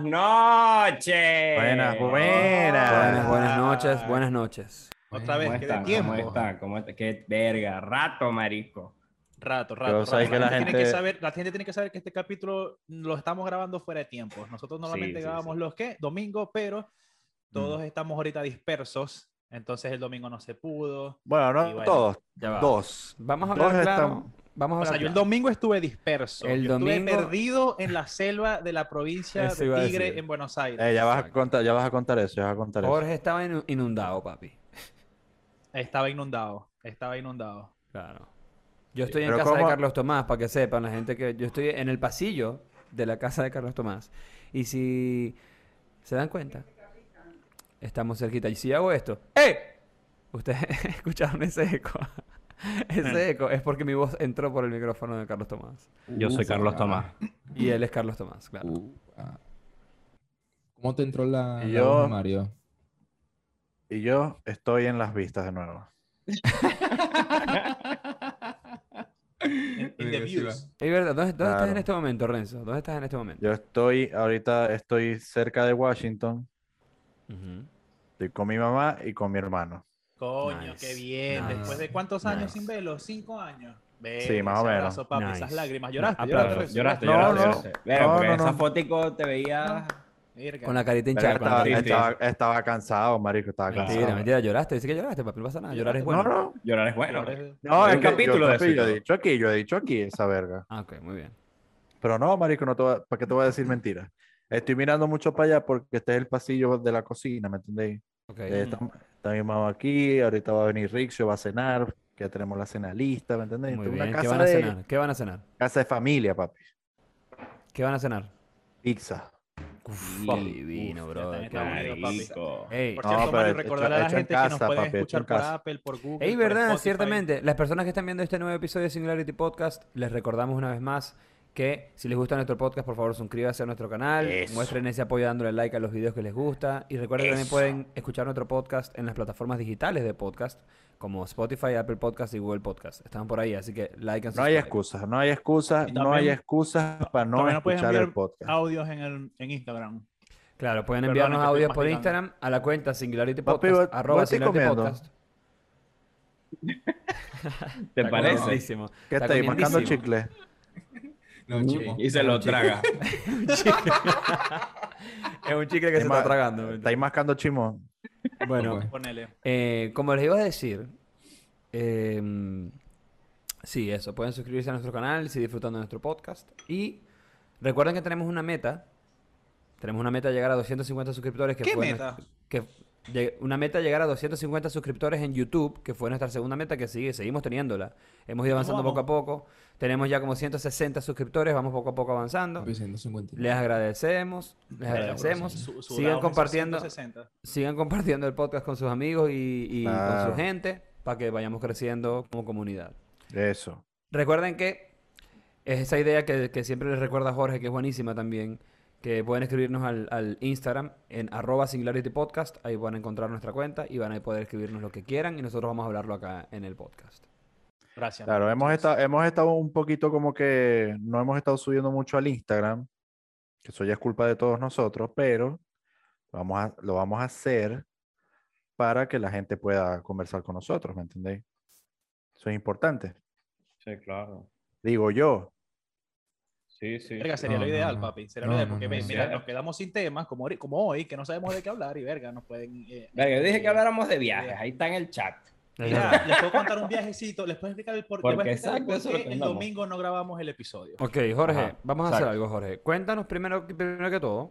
Buenas noches. Buenas, buenas. Buenas, buenas noches, buenas noches. Otra ¿Cómo vez, que de tiempo. ¿Cómo están? ¿Cómo está? Qué verga, rato, marico. Rato, rato. Rato. sabes que la Tiene gente- que saber, la gente tiene que saber que este capítulo lo estamos grabando fuera de tiempo. Nosotros normalmente sí, grabamos sí. los que domingo, pero todos estamos ahorita dispersos. Entonces el domingo no se pudo. Bueno, no bueno, todos, ya va. dos. Vamos a Dos hablar claro. estamos- Vamos a O sea, yo el domingo estuve disperso. El Yo domingo- estuve perdido en la selva de la provincia Eso de Tigre en Buenos Aires. Eh, ya vas a contar, ya vas a contar eso, ya vas a contar eso. Jorge estaba inu- inundado, papi. Estaba inundado. Estaba inundado. Claro. Yo estoy en Pero casa de. Carlos Tomás, para que sepan la gente que yo estoy en el pasillo de la casa de Carlos Tomás. Y si se dan cuenta, estamos cerquita. Y si hago esto, ¡eh! Ustedes escucharon ese eco. Ese eco es porque mi voz entró por el micrófono de Carlos Tomás. Yo soy Carlos Tomás. Y él es Carlos Tomás, claro. Uh, ah. ¿Cómo te entró la, Y la yo- voz, Mario? Y yo estoy en las vistas de nuevo. In, the views. Es verdad, ¿dónde, dónde estás en este momento, Renzo? ¿Dónde estás en este momento? Yo estoy, ahorita estoy cerca de Washington. Ujú. Estoy con mi mamá y con mi hermano. Coño, Nice, qué bien. nice, Después de cuántos años nice. sin verlo? ¿Cinco años? Sí, más o menos. abrazo, papi, esas lágrimas. ¿Lloraste? ¿Lloraste? Lloraste, No, lloraste, no. lloraste. No, esa fotico te veía... Con la carita hinchada. estaba, estaba- estaba cansado, marico, estaba cansado. Mentira, mentira, lloraste. Dice que lloraste, papi, no pasa nada. Llorar es bueno. No, no. Llorar es bueno. No, es que capítulo yo, de papi, yo he dicho aquí, yo he dicho aquí esa verga. Ah, ok, muy bien. Pero no, marico, no te ¿para qué te voy a decir mentiras? Estoy mirando mucho para allá porque este es el pasillo de la cocina, ¿me entendéis? Ok. Eh, está, está mi mamá aquí, ahorita va a venir Rixio, va a cenar, que ya tenemos la cena lista, ¿me entendéis? Muy es una bien. ¿Qué casa van a de, cenar? ¿Qué van a cenar? casa de familia, papi. ¿Qué van a cenar? Pizza. Uf, divino, bro. Qué. Ey, Por No, cierto, Mario, hecho- recordarle a la gente que nos casa, pueden papi, escuchar por casa. Apple, por Google, Ey, verdad, ciertamente. Las personas que están viendo este nuevo episodio de Singularity Podcast, les recordamos una vez más que si les gusta nuestro podcast, por favor, suscríbanse a nuestro canal, Eso. muestren ese apoyo dándole like a los videos que les gusta y recuerden que también pueden escuchar nuestro podcast en las plataformas digitales de podcast como Spotify, Apple Podcast y Google Podcast. Están por ahí, así que like and No hay excusas, no hay excusas, no hay excusas para no escuchar el podcast. audios en, el, en Instagram. Claro, pueden enviarnos audios por. Instagram a la cuenta Singularity Papi, Podcast, arroba Singularity comiendo. Podcast. ¿Te parece? ¿Qué Está está ahí? Mascando chicle. No, chimo. Y se lo traga. Es un chicle que se Está tragando. Está ahí mascando chimón. Bueno. Ponele. eh, como les iba a decir, eh, sí, eso, pueden suscribirse a nuestro canal si disfrutan de nuestro podcast. Y recuerden que tenemos una meta. Tenemos una meta de llegar a 250 suscriptores. Que ¿Qué fue meta? nuestra- que una meta de llegar a 250 suscriptores en YouTube, que fue nuestra segunda meta, que sigue, seguimos teniéndola. Hemos ido avanzando poco a poco. Tenemos ya como 160 suscriptores, vamos poco a poco avanzando. Papi, 150. Les agradecemos, les agradecemos. su- su- Sigan compartiendo, 160. sigan compartiendo el podcast con sus amigos y, y con su gente para que vayamos creciendo como comunidad. Eso. Recuerden que es esa idea que, que siempre les recuerda Jorge, que es buenísima también, que pueden escribirnos al, al Instagram en arroba Singularity Podcast, ahí van a encontrar nuestra cuenta y van a poder escribirnos lo que quieran y nosotros vamos a hablarlo acá en el podcast. Gracias. Claro, hemos estado, hemos estado un poquito como que no hemos estado subiendo mucho al Instagram, que eso ya es culpa de todos nosotros, pero vamos a, lo vamos a hacer para que la gente pueda conversar con nosotros, ¿me entendéis? Eso es importante. Sí, claro. Digo yo, Sí, sí. Verga, sería No, lo ideal, no. papi. Sería No, lo ideal, porque no, ve, no. mira, Sí. nos quedamos sin temas, como, hoy, que no sabemos de qué hablar y verga, nos pueden... eh, Verga, yo dije eh, que habláramos de viajes. Ahí está en el chat. Mira, les puedo contar un viajecito, les puedo explicar el por, Porque explicar exacto, por qué el domingo no grabamos el episodio. Ok, Jorge, Ajá, vamos a hacer algo, Jorge. Cuéntanos primero, primero que todo,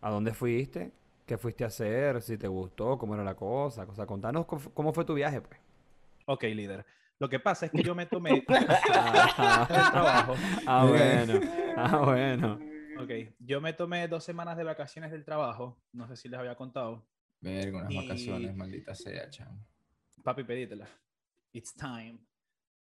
¿a dónde fuiste? ¿Qué fuiste a hacer? ¿Si te gustó? ¿Cómo era la cosa? O sea, contanos cómo, cómo fue tu viaje, pues. Ok, líder. Lo que pasa es que yo me tomé el trabajo. Ah, bueno. Ah, bueno. Ok, yo me tomé dos semanas de vacaciones del trabajo. No sé si les había contado. Verga, unas Y- vacaciones, maldita sea, chamo. Papi, pedítela. It's time.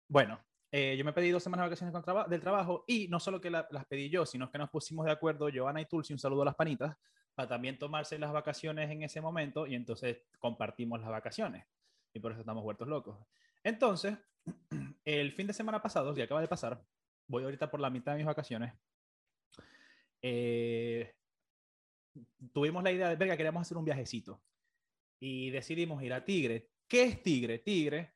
Bueno, eh, yo me pedí dos semanas de vacaciones con traba- del trabajo y no solo que la- las pedí yo, sino que nos pusimos de acuerdo, Joana y Tulsi, un saludo a las panitas, para también tomarse las vacaciones en ese momento y entonces compartimos las vacaciones. Y por eso estamos huertos locos. Entonces, el fin de semana pasado, que acaba de pasar, voy ahorita por la mitad de mis vacaciones, eh, tuvimos la idea de, verga, queríamos hacer un viajecito. Y decidimos ir a Tigre. ¿Qué es Tigre? Tigre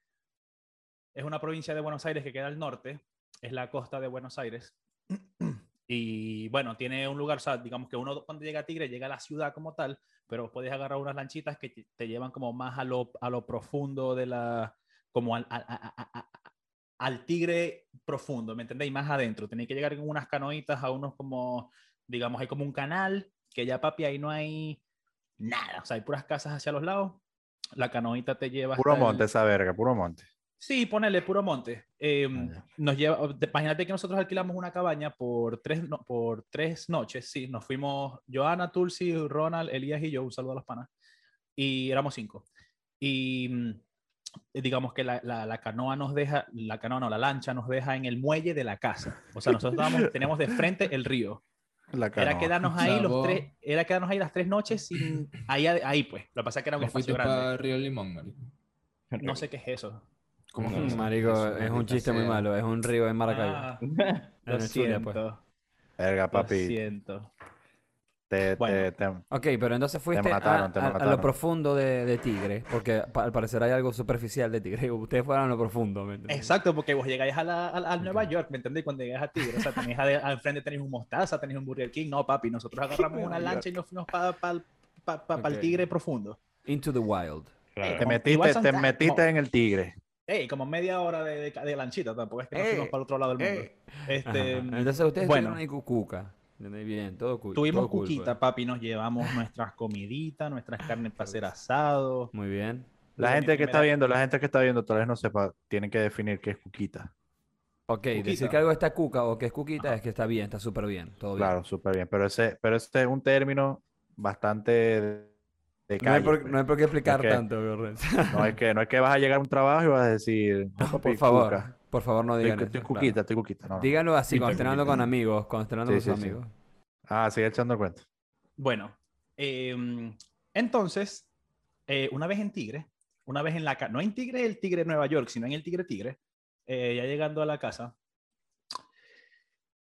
es una provincia de Buenos Aires que queda al norte, es la costa de Buenos Aires. Y bueno, tiene un lugar, o sea, digamos que uno cuando llega a Tigre llega a la ciudad como tal, pero puedes agarrar unas lanchitas que te- llevan como más a lo, a lo profundo de la, como al, a- a- a- a- al Tigre profundo, ¿me entendéis? Más adentro. Tenéis que llegar en unas canoitas a unos como, digamos, hay como un canal, que ya papi, ahí no hay nada, o sea, hay puras casas hacia los lados. La canoita te lleva Puro hasta el- monte esa verga, puro monte. Sí, ponele puro monte. Eh, nos lleva, imagínate que nosotros alquilamos una cabaña por tres, no- por tres noches. Sí, nos fuimos Joana, Tulsi, Ronald, Elías y yo. Un saludo a los panas. Y éramos cinco. Y mm, digamos que la, la, la canoa nos deja, la canoa no, la lancha nos deja en el muelle de la casa. O sea, nosotros estábamos- teníamos de frente el río. La Era quedarnos ahí los tres, era quedarnos ahí las tres noches sin, ahí, ahí pues. Lo que pasa es que era un ¿No fuiste espacio grande. para Río Limón, marico? No sé qué es eso. ¿Cómo que no Mm? Marico, Eso, es un chiste muy malo. Es un río en Maracaibo. Ah, lo pues. siento. Verga, Lo papi. siento. Te, Bueno. te- te- Ok, pero entonces fuiste mataron, a, te a- a lo profundo de, de Tigre, porque pa- al parecer hay algo superficial de Tigre. Ustedes fueron a lo profundo, ¿me entiendes? Exacto, porque vos llegáis a, la, a, a Nueva York, ¿me entendéis? Cuando llegáis a Tigre, o sea, tenéis al frente tenéis un Mostaza, tenéis un Burger King. No, papi, nosotros agarramos una lancha y nos fuimos para Ok. el Tigre profundo. Into the wild. Claro. te como- metiste, te metiste como- en el tigre. Ey, como media hora de, de, de lanchita, tampoco es que nos fuimos para el otro lado del mundo. Este. Entonces ustedes bueno. ahí cucuca. ¿Entendés? Bien, todo cool. tuvimos todo cool, cuquita, pues. papi, nos llevamos nuestras comiditas, nuestras carnes para hacer asado. Muy bien. La gente que está viendo, la gente que está viendo, tal vez no sepa, tienen que definir qué es cuquita. Ok, decir que algo está cuca o que es cuquita es que está bien, está súper bien, todo bien. Claro, súper bien. Pero ese, pero ese es un término bastante de, de No hay, calle, por, pues. no hay por qué explicar que- tanto. No es que no es que vas a llegar a un trabajo y vas a decir, "No, papi, por favor, cuca. Por favor no digan estoy eso, cuquita, claro. estoy cuquita. No. Díganlo así, hablando con amigos, hablando Sí, con sus sí, sí. amigos. Ah, sigue echando cuenta. Bueno, em, entonces, eh, una vez en Tigre, una vez en la casa, no en Tigre, el Tigre de Nueva York, sino en el Tigre Tigre, eh, ya llegando a la casa,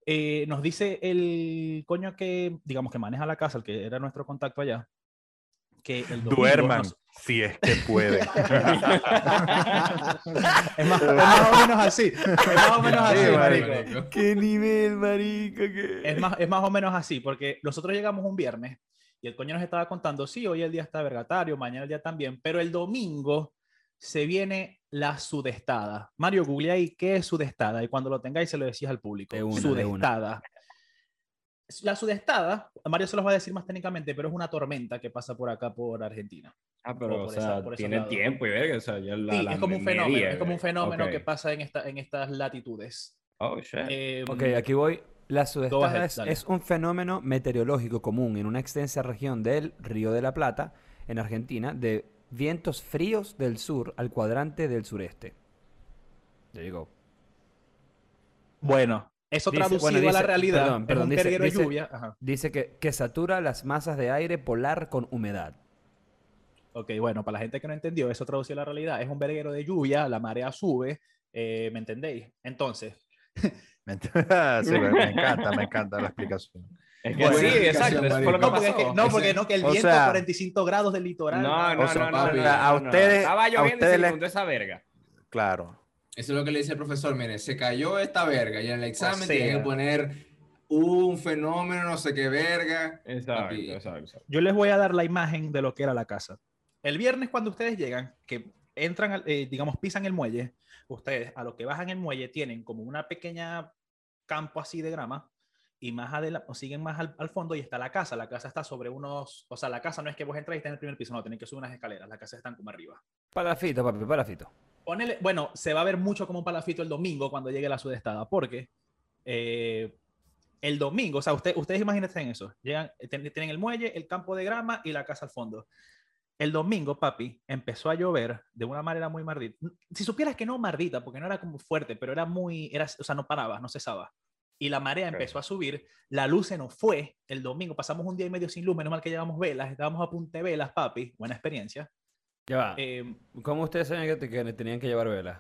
eh, nos dice el coño que, digamos, que maneja la casa, el que era nuestro contacto allá, que el domingo Duerman, nos- si es que puede. es, más, es más o menos así, es más o menos así, Sí, marico. marico. ¿Qué nivel, marico? ¿Qué? Es más, es más o menos así, porque nosotros llegamos un viernes y el coño nos estaba contando, sí, hoy el día está vergatario, mañana el día también, pero el domingo se viene la sudestada. Mario, googlea ahí qué es sudestada y cuando lo tengáis se lo decís al público. De una, de sudestada. La sudestada, Mario se los va a decir más técnicamente, pero es una tormenta que pasa por acá, por Argentina. Ah, pero, o por sea, esa- por esos tiene tiempo y verga, o sea, ya la, Sí, la es como un media, fenómeno, es como un güey. fenómeno que pasa en, esta, en estas latitudes. Oh, shit. Eh, Ok, aquí voy. La sudestada ahead, es, dale. es un fenómeno meteorológico común en una extensa región del Río de la Plata, en Argentina, de vientos fríos del sur al cuadrante del sureste. There you go. Bueno, eso Dice- traducido bueno, a la realidad perdón, perdón, es un dice- de dice- lluvia. Ajá. Dice que, que satura las masas de aire polar con humedad. Ok, bueno, para la gente que no entendió, eso traducido a la realidad. Es un verguero de lluvia, la marea sube, eh, ¿me entendéis? Entonces, ¿Me Sí, encanta, me encanta la explicación. Es que Bueno, sí, exacto, lo que no, porque, es que, pasó. no, porque no, que el O viento sea- a 45 grados del litoral. No, no, O no, no, no, a ustedes- Estaba a lloviendo y ustedes se esa verga. Claro. Eso es lo que le dice el profesor. Mire, se cayó esta verga y en el examen sea. tiene que poner un fenómeno, no sé qué verga. Exacto, exacto. exacto. Yo les voy a dar la imagen de lo que era la casa. El viernes cuando ustedes llegan, que entran, eh, digamos, pisan el muelle, ustedes a lo que bajan el muelle tienen como una pequeña campo así de grama y más adelante, o siguen más al, al fondo y está la casa. La casa está sobre unos, o sea, la casa no es que vos entráis y está en el primer piso, no, tenéis que subir unas escaleras, las casas están como arriba. Palafito, papi, palafito. Ponele, bueno, se va a ver mucho como un palafito el domingo cuando llegue la sudestada, porque eh, el domingo, o sea, usted, ustedes imagínense en eso, llegan, eh, ten- tienen el muelle, el campo de grama y la casa al fondo. El domingo, papi, empezó a llover de una manera muy mardita. Si supieras que no mardita, porque no era como fuerte, pero era muy, era, o sea, no paraba, no cesaba. Y la marea empezó a subir, la luz se nos fue el domingo, pasamos un día y medio sin luz, menos mal que llevamos velas, estábamos a punta de velas, papi, buena experiencia. Ya va. Eh, ¿Cómo ustedes saben que, que tenían que llevar velas?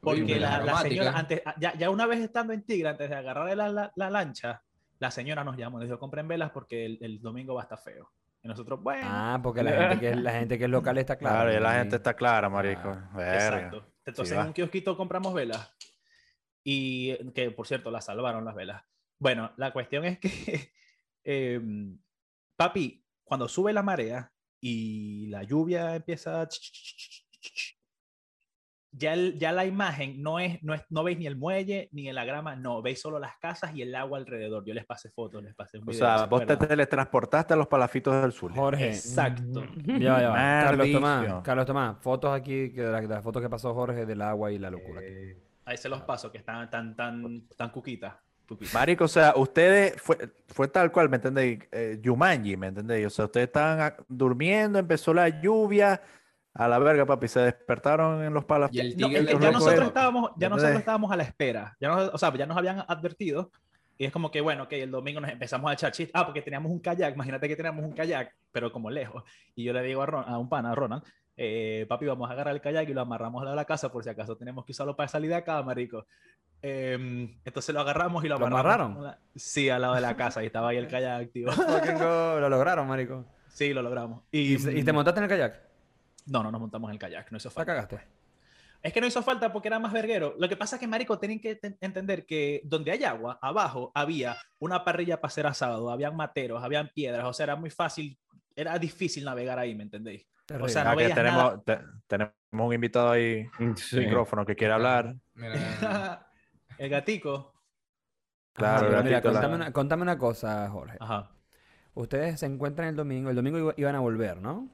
Porque la, la señora, antes, ya, ya una vez estando en Tigre, antes de agarrar la, la, la lancha, la señora nos llamó, nos dijo, compren velas porque el, el domingo va a estar feo. Y nosotros, bueno, Ah, porque la gente que es, la gente que es local está clara. Claro, ya la gente está clara, marico. Ah, exacto. Entonces va. en un kiosquito compramos velas. Y eh, que, por cierto, la salvaron las velas. Bueno, la cuestión es que, em, papi, cuando sube la marea y la lluvia empieza a... Ya, el- ya la imagen no es, no es, no veis ni el muelle ni la grama, no, veis solo las casas y el agua alrededor. Yo les pasé fotos, les pasé un O sea, ¿se vos te teletransportaste a los palafitos del sur. Jorge. Exacto. Ya va, ya va. Carlos Tomás. Carlos Tomás, fotos aquí que de, la- de las fotos que pasó Jorge del agua y la locura. Eh, ahí se los paso, que están tan, tan, tan cuquitas. Marico, o sea, ustedes fue, fue tal cual, ¿me entendéis? Eh, Yumanji, ¿me entendéis? O sea, ustedes estaban durmiendo, empezó la lluvia, a la verga, papi, se despertaron en los Y el No, le ya nosotros estábamos, ya nosotros estábamos a la espera. Ya nos- o sea, ya nos habían advertido. Y es como que, bueno, que el domingo nos empezamos a echar chistes. Ah, porque teníamos un kayak. Imagínate que teníamos un kayak, pero como lejos. Y yo le digo a, Ron- a un pana, a Ronald, eh, papi, vamos a agarrar el kayak y lo amarramos a la casa por si acaso tenemos que usarlo para salir de acá, marico. Em, entonces lo agarramos y lo ¿Lo amarraron? la- Sí, al lado de la casa. Y estaba ahí el kayak activo. Lo lograron, marico. sí, lo logramos. ¿Y, y te montaste en el kayak? No, no nos montamos en el kayak. No hizo ¿La falta. cagaste? Es que no hizo falta porque era más verguero. Lo que pasa es que, marico, tienen que te- entender que donde hay agua, abajo había una parrilla para hacer asado, habían materos, habían piedras, o sea, era muy fácil, era difícil navegar ahí, ¿me entendéis? Terrible. sea, no Ah, que tenemos, te- tenemos un invitado ahí, Sí. micrófono, que quiere hablar. Mira, el gatico. Claro, Ajá, pero el mira, gatito la- contame, una, contame una cosa, Jorge. Ajá. Ustedes se encuentran el domingo. El domingo iba- iban a volver, ¿no?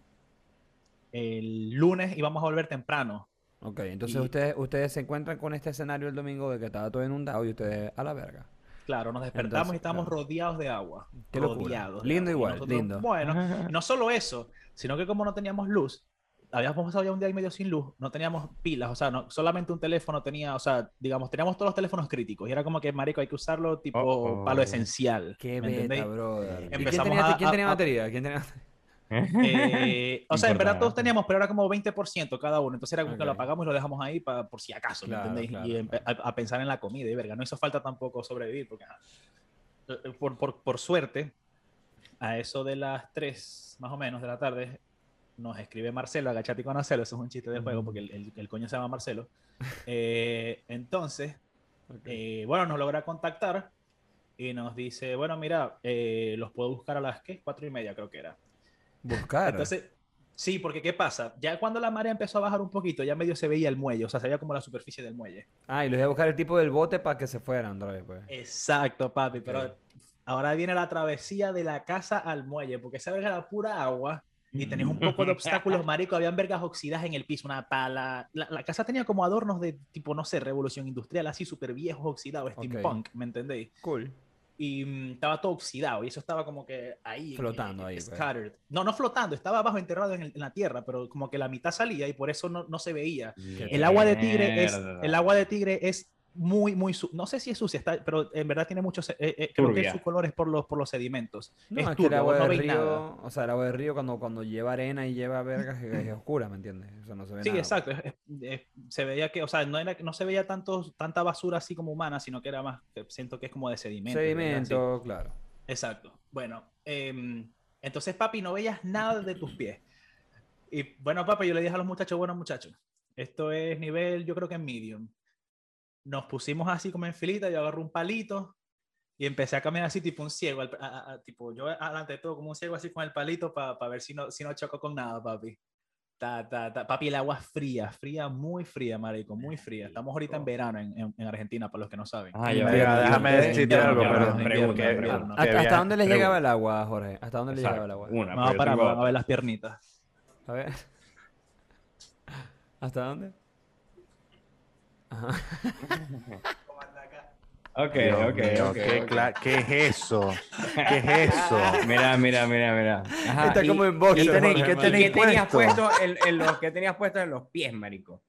El lunes íbamos a volver temprano. Ok, entonces Y- ustedes, ustedes se encuentran con este escenario el domingo de que estaba todo inundado y ustedes a la verga. Claro, nos despertamos Entonces, y estábamos claro. rodeados de agua. Qué rodeados de Lindo agua. Igual, nosotros- lindo. Bueno, no solo eso, sino que como no teníamos luz, habíamos pasado ya un día y medio sin luz, no teníamos pilas, o sea, no, solamente un teléfono tenía, o sea, digamos, teníamos todos los teléfonos críticos y era como que, marico, hay que usarlo tipo Oh, oh. para lo esencial. Qué ¿me beta, brother. ¿Y quién tenía, a- quién tenía a- batería? ¿Quién tenía Eh, o sea, en verdad todos teníamos, pero era como 20% cada uno, entonces era como que lo apagamos y lo dejamos ahí pa- por si acaso, ¿me Claro, entendéis? claro, y empe- a, a pensar en la comida y verga, no hizo falta tampoco sobrevivir, porque ajá. Eh, por, por, por suerte, a eso de las 3 más o menos de la tarde, nos escribe Marcelo, agachate con Marcelo, eso es un chiste del juego, porque el, el- el coño se llama Marcelo. Eh, entonces, eh, bueno, nos logra contactar y nos dice, bueno, mira, eh, los puedo buscar a las, ¿qué? Cuatro y media creo que era. Buscar. Entonces, sí, porque ¿qué pasa? Ya cuando la marea empezó a bajar un poquito, ya medio se veía el muelle, o sea, se veía como la superficie del muelle. Ah, y los iba a buscar el tipo del bote para que se fueran otra pues. Exacto, papi, pero ahora viene la travesía de la casa al muelle, porque esa verga era pura agua y tenías un poco de obstáculos, marico, habían vergas oxidadas en el piso, una pala. La, la casa tenía como adornos de tipo, no sé, revolución industrial, así súper viejos, oxidados, steampunk, ¿me entendéis? Cool. y mm, estaba todo oxidado y eso estaba como que ahí Flotando eh, ahí, pues. scattered. no no flotando estaba abajo enterrado en, el- en la tierra pero como que la mitad salía y por eso no, no se veía el agua de tigre es el agua de tigre es muy muy no sé si es sucia está, pero en verdad tiene muchos eh, eh, creo que su color es por los por los sedimentos No, es es, que el agua no del río, nada. o sea, el agua del río cuando, cuando lleva arena y lleva vergas es, es oscura, ¿me entiendes? O sea, no se ve Sí, nada. exacto. es- es- es- se veía que, o sea, no, era, no se veía tanto, tanta basura así como humana, sino que era más, que siento que es como de sedimento. Sedimento, claro. Exacto. Bueno, em, entonces, papi, no veías nada de tus pies. Y bueno, papi, yo le dije a los muchachos, bueno, muchachos, esto es nivel, yo creo que en medium. Nos pusimos así como en filita, yo agarré un palito y empecé a caminar así tipo un ciego, al- a- a- a- tipo yo adelante de todo como un ciego así con el palito para ver si no, si no choco con nada, papi. Ta, ta, ta. Papi, el agua fría, fría, muy fría, marico, muy fría. Estamos ahorita en verano en, en- en Argentina, para los que no saben. Ah, Mira, ya, déjame decirte algo, pero- pregunta, ¿Hasta, dónde les llegaba el agua, Jorge? ¿Hasta dónde les llegaba el agua? Una, Vamos a pero yo parar, tengo vamos a ver las piernitas. A ver. ¿Hasta dónde? Ok, Dios ok, mío, ok. ¿qué, ok. cla- ¿Qué es eso? ¿Qué es eso? Mira, mira, mira, mira. Ajá, Está y- como en boxer, ¿Y, Jorge, tenéis- ¿qué y tenéis qué tenías puesto? en, en los que tenías puesto en los pies, marico?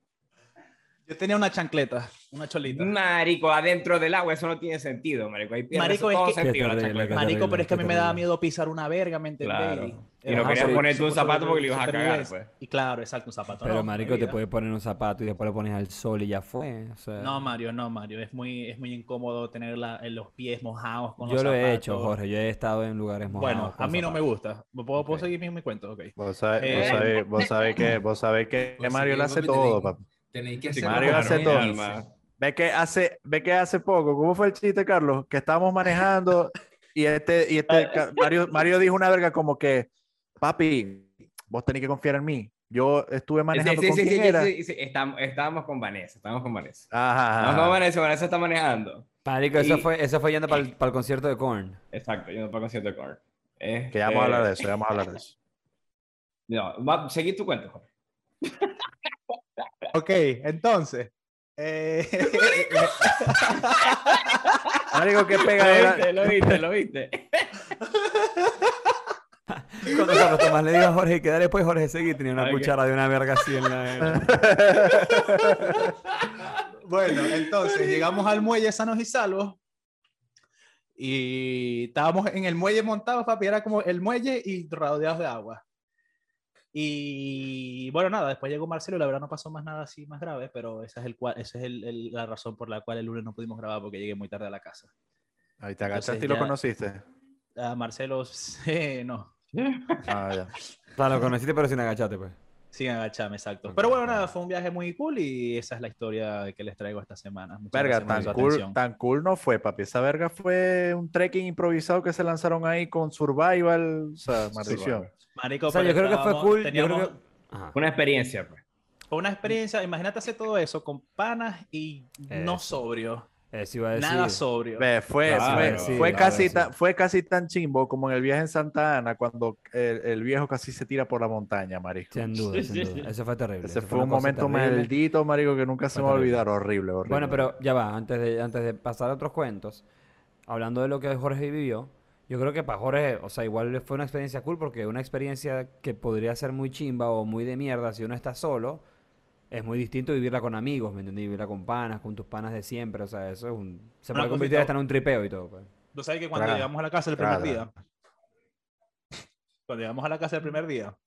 Yo tenía una chancleta, una cholita. Marico, adentro del agua, eso no tiene sentido, marico. Ahí Marico, es todo que- sentido la chancleta. Marico, pero es que a mí me daba miedo pisar una verga, ¿me entendéis? Claro. Y no querías ponerte un zapato porque le ibas a cagar, pues. Y claro, exacto, un zapato. Pero no, marico, te puedes poner un zapato y después lo pones al sol y ya fue. o sea, No, Mario, no, Mario. Es muy, es muy incómodo tener la- en los pies mojados con yo los lo he zapatos. hecho, Jorge. Yo he estado en lugares mojados. Bueno, a mí no me zapatos. gusta. ¿Puedo, seguir mi, mi cuento? Ok. Vos sabés, Eh. que, vos sabés que Mario lo hace todo, papi. Tenéis que hacer Mario hace todo. Ve que hace, ve que hace poco, ¿cómo fue el chiste, Carlos? Que estábamos manejando y este, y este Mario, Mario dijo una verga como que, papi, vos tenés que confiar en mí. Yo estuve manejando sí, con sí, quién sí, era. sí, sí, estábamos, estábamos con Vanessa, estábamos con Vanessa. Ajá, Estábamos con. Vanessa, Vanessa está manejando. Marico, eso fue, eso fue yendo para el, concierto de Korn. Exacto, yo no para el concierto de Korn. Eh, Que ya vamos a hablar eh, de eso, ya vamos a hablar de eso. No, va, seguí tu cuento, Jorge. Ok, entonces. eh, Marico, qué Lo pega viste, lo viste, lo viste. Cuando Carlos Tomás le dijo a Jorge que dale pues Jorge seguí, tenía una Ok. cuchara de una verga así en la... bueno, entonces llegamos al muelle sanos y salvos. Y estábamos en el muelle montados, papi. Era como el muelle y rodeados de agua. Y bueno, nada, después llegó Marcelo. La verdad no pasó más nada así más grave, pero esa es, el, esa es el- el- la razón por la cual el lunes no pudimos grabar porque llegué muy tarde a la casa. Ahí te agachaste Entonces y lo ya- conociste. A Marcelo, sí, no. Ah, ya. O sea, lo conociste pero sin agacharte pues. Sin agacharme, exacto. Ok, Pero bueno, nada, fue un viaje muy cool y esa es la historia que les traigo esta semana. Muchas Verga, tan cool, tan cool no fue, papi. Esa verga fue un trekking improvisado que se lanzaron ahí con Survival, o sea, maldición. Marico, O sea, yo creo que fue cool. Yo teníamos- creo que... Ajá. Una experiencia, pues. Fue una experiencia, imagínate hacer todo eso con panas y no sobrio. Eso iba a decir. Nada sobrio. Fue, Claro, fue, sí, fue claro, casi sí. tan, fue casi tan chimbo como en el viaje en Santa Ana cuando el, el viejo casi se tira por la montaña, marico. Sin duda, sin duda. Eso fue terrible. Ese eso fue un momento terrible. maldito, marico, que nunca se me va a olvidar. Horrible, horrible. Bueno, pero ya va, antes de, antes de pasar a otros cuentos, hablando de lo que Jorge vivió, yo creo que para Jorge, o sea, igual fue una experiencia cool porque una experiencia que podría ser muy chimba o muy de mierda si uno está solo, es muy distinto vivirla con amigos, ¿me entendí? Vivirla con panas, con tus panas de siempre, o sea, eso es un... Se Una puede convertir hasta en un tripeo y todo, pues. Tú sabes que cuando Traga. llegamos a la casa el primer Traga. día, cuando llegamos a la casa el primer día,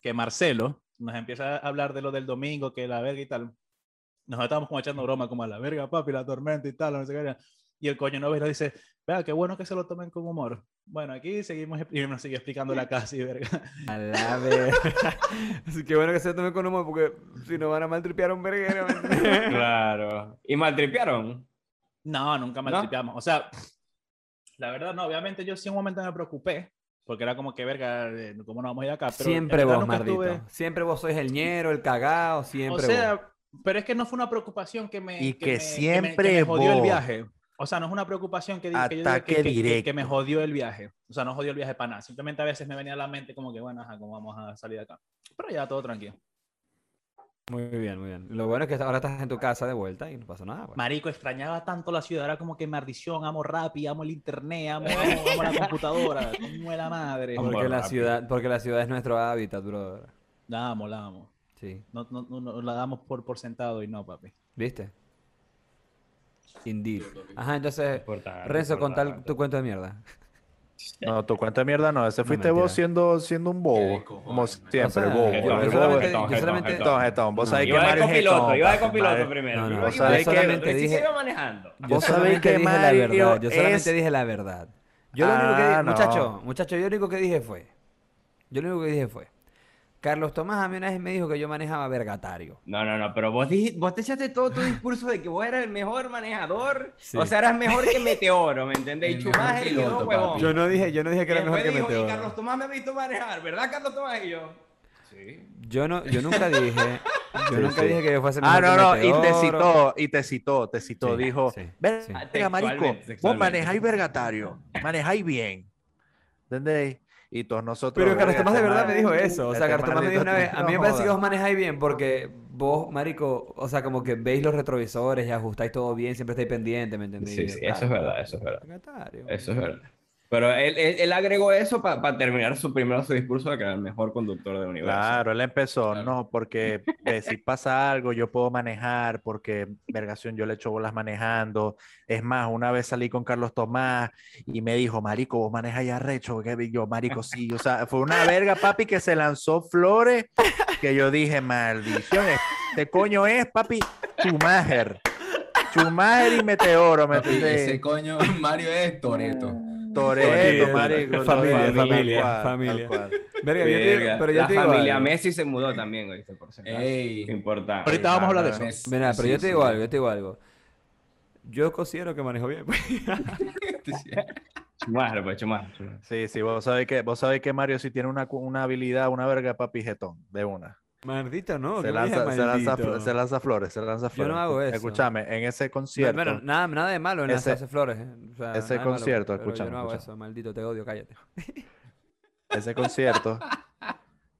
que Marcelo nos empieza a hablar de lo del domingo, que la verga y tal, nos estábamos como echando broma, como a la verga, papi, la tormenta y tal, no sé qué. Y el coño no ve y nos dice, vea, qué bueno que se lo tomen con humor. Bueno, aquí seguimos y nos sigue explicando la casa y verga. A la vez. Así que bueno que se tome con humor porque si no van a maltripear a un verguero. ¿me? Claro. ¿Y maltripearon? No, nunca ¿No? maltripeamos. O sea, la verdad, no, obviamente yo sí en un momento me preocupé, porque era como que, verga, eh, ¿cómo no vamos a ir acá? Pero siempre vos, nunca maldito. estuve- Siempre vos sois el ñero, el cagao, siempre O sea, vos. pero es que no fue una preocupación que me. Y que me- me- siempre que me jodió el vos. viaje. O sea, no es una preocupación que, que yo que, que- me jodió el viaje. O sea, no jodió el viaje para nada. Simplemente a veces me venía a la mente como que, bueno, ajá, ¿cómo vamos a salir de acá? Pero ya todo tranquilo. Muy bien, muy bien. Lo bueno es que ahora estás en tu casa de vuelta y no pasa nada. pues. Marico, extrañaba tanto la ciudad. Era como que maldición, amo Rappi, amo el internet, amo, amo, amo la computadora. Coño de la madre. Porque la ciudad, porque la ciudad es nuestro hábitat, brother. La amo, la amo. Sí. No, no, no, no, la damos por, por sentado y no, papi. ¿Viste? Indeed. Ajá, entonces, Importante, Renzo, con tal importante. tu cuento de mierda. No, tu cuenta de mierda no. Ese No, fuiste vos mentira. siendo, siendo un bobo. Como siempre, O sea, el bobo. yo- el yo bobo solamente- yo solamente- jetón, Jetón, jetón. Vos No, sabés que Iba de copiloto, iba de copiloto primero. No, no, vos sabés yo que- solamente dije- dije... manejando. Yo Vos sabés solamente que dije la Mario verdad. Yo solamente dije la verdad. Yo lo único que dije, Ah, no. muchacho, muchacho, yo lo único que dije fue, yo lo único que dije fue, Carlos Tomás a mí una vez me dijo que yo manejaba vergatario. No, no, no, pero vos, dijiste, vos te echaste todo tu discurso de que vos eras el mejor manejador. Sí. O sea, eras mejor que Meteoro, ¿me entendés? Y El quedó huevón. Yo no dije, yo no dije que era mejor que dijo, Meteoro. Y Carlos Tomás me ha visto manejar, ¿verdad, Carlos Tomás? Y yo, sí. Yo no, yo nunca dije, yo Sí, nunca sí. dije que yo fuese Ah, mejor no, que no, y te citó, y te citó, te citó, Sí, dijo, sí, "Ver- sí. venga, marico, vos manejáis vergatario, manejáis bien, ¿entendéis? Y todos nosotros... Pero Carlos Tomás de verdad me dijo eso. O sea, Carlos Tomás me dijo una vez, a mí me parece que joda". vos manejáis bien porque vos, marico, o sea, como que veis los retrovisores y ajustáis todo bien, siempre estáis pendientes, ¿me entendés? Sí, sí, eso es verdad, eso es verdad. Eso es verdad. Pero él, él, él agregó eso para terminar su primero su discurso de que era el mejor conductor del universo. Claro, él empezó, Claro. no, porque eh, si pasa algo yo puedo manejar, porque vergación yo le echo bolas manejando. Es más, una vez salí con Carlos Tomás y me dijo, marico, vos manejas ya recho, yo, marico, sí, o sea, fue una verga, papi, que se lanzó flores, que yo dije, maldición, este coño es, papi, Schumacher. Schumacher y Meteoro, ¿me Papi, ese coño Mario es Toreto. Toreto, marico. familia, familia, familia. Verga, yo te digo- Verga, pero yo la te digo familia algo. Messi se mudó también, ¿oíste? Por si. Importante. Ahorita vamos a hablar de eso. Messi, Mira, pero sí, yo te sí. digo algo, yo te digo algo. Yo considero que manejo bien. pues. Schumacher, pues, Schumacher, Schumacher. Sí, sí, vos sabés que, vos sabés que Mario sí tiene una, una habilidad, una verga papi jetón, de una. Maldito, no. se, lanza, se, lanza, maldito. fl- se lanza flores, se lanza Yo no flores. hago eso. Escúchame, en ese No, concierto, bueno, nada, nada de malo en ese- lanzarse flores. eh. O sea, ese malo, concierto, escúchame, Yo no hago escúchame. eso, maldito, te odio, cállate. ese concierto,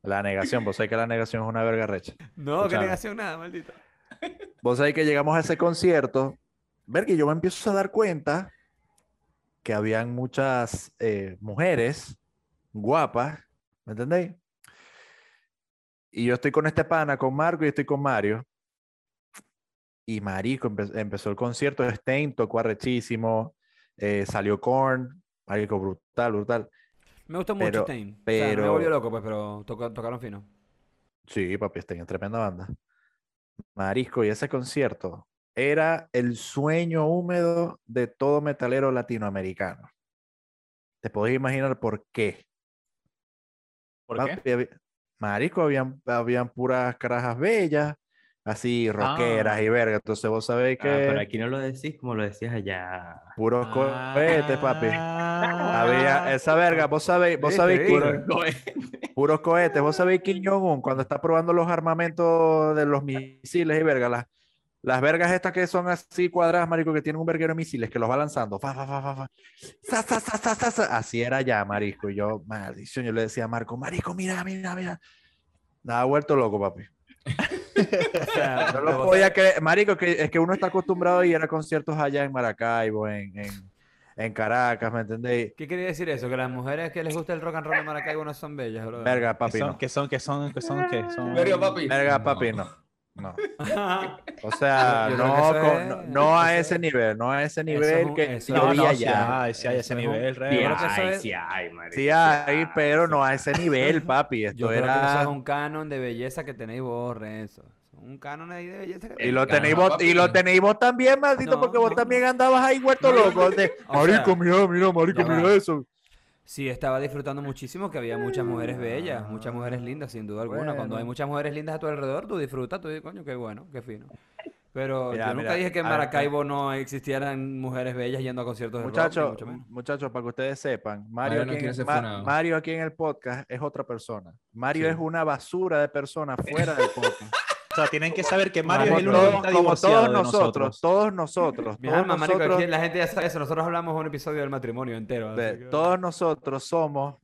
la negación, vos sabés que la negación es una verga recha. No, que negación nada, maldito. Vos sabés que llegamos a ese concierto, ver que yo me empiezo a dar cuenta que habían muchas eh, mujeres guapas, ¿me entendéis? Y yo estoy con este pana, con Marco y estoy con Mario. Y Marico empe- empezó el concierto, Stein tocó arrechísimo, eh, salió Korn, Marico, brutal, brutal. Me gusta mucho Pero- Stein. O sea, no me pero- volvió loco, pues, pero toca- tocaron fino. Sí, papi, Stein es tremenda banda. Marisco, y ese concierto era el sueño húmedo de todo metalero latinoamericano. Te podés imaginar por qué. ¿Por qué? Papi, habí- Marico, habían, habían puras carajas bellas, así rockeras Ah. y verga. Entonces vos sabéis Ah, que pero aquí no lo decís como lo decías allá. puros cohetes, papi. Ah. Había esa verga, vos sabéis, vos sabéis viste. que puros cohetes, vos sabéis Kim Jong-un cuando está probando los armamentos de los misiles y verga, las, las vergas estas que son así cuadradas, marico, que tienen un verguero de misiles que los va lanzando, fa, fa, fa, fa, fa. Sa, sa, sa, sa, sa, sa. así era ya, marico, y yo, maldición, yo le decía a Marco, marico, mira, mira, mira, nada, vuelto loco, papi. O sea, No lo podía creer, marico, que es que uno está acostumbrado a ir a conciertos allá en Maracaibo, en, en, en Caracas, ¿me entendéis? ¿Qué quería decir eso? Que las mujeres que les gusta el rock and roll de Maracaibo no son bellas, bro. Verga, ¿Qué papi, son, no. ¿Qué son? ¿Qué son? ¿Qué son? ¿Qué son? Verga, papi. Verga, No. papi, no. No. O sea, Yo no, que eso con- es- no, no a eso ese es- nivel, no a ese es nivel un- que eso yo es- No, vi allá. hay, sí hay ese Eso nivel, Sí, eso hay, hay, hay, pero no a ese nivel, papi. Yo Esto creo que eso era... es un canon de belleza que tenéis vos, Renzo. Un canon ahí de belleza que Y lo Canon, tenéis vos, y lo tenéis vos también, maldito, No, porque vos no, también andabas ahí vuelto loco. de, marico, mira, mira, marico, mira eso. Sí, estaba disfrutando muchísimo que había muchas mujeres bellas, muchas mujeres lindas, sin duda alguna. Cuando hay muchas mujeres lindas a tu alrededor, tú disfrutas, tú dices, coño, qué bueno, qué fino. Pero Mira, yo nunca mira, dije que en ver, Maracaibo no existieran mujeres bellas yendo a conciertos de rock, Muchachos, mucho menos. muchachos, para que ustedes sepan, Mario, Mario no aquí, en, quiere ser Ma- funado. Mario aquí en el podcast es otra persona. Mario Sí. es una basura de persona fuera del podcast. O sea, tienen que saber que Mario como, es el único que todos, está como divorciado todos de nosotros, todos nosotros, Mi todos alma, marico, nosotros, aquí la gente ya sabe eso. Nosotros hablamos un episodio del matrimonio entero. de- así que- todos nosotros somos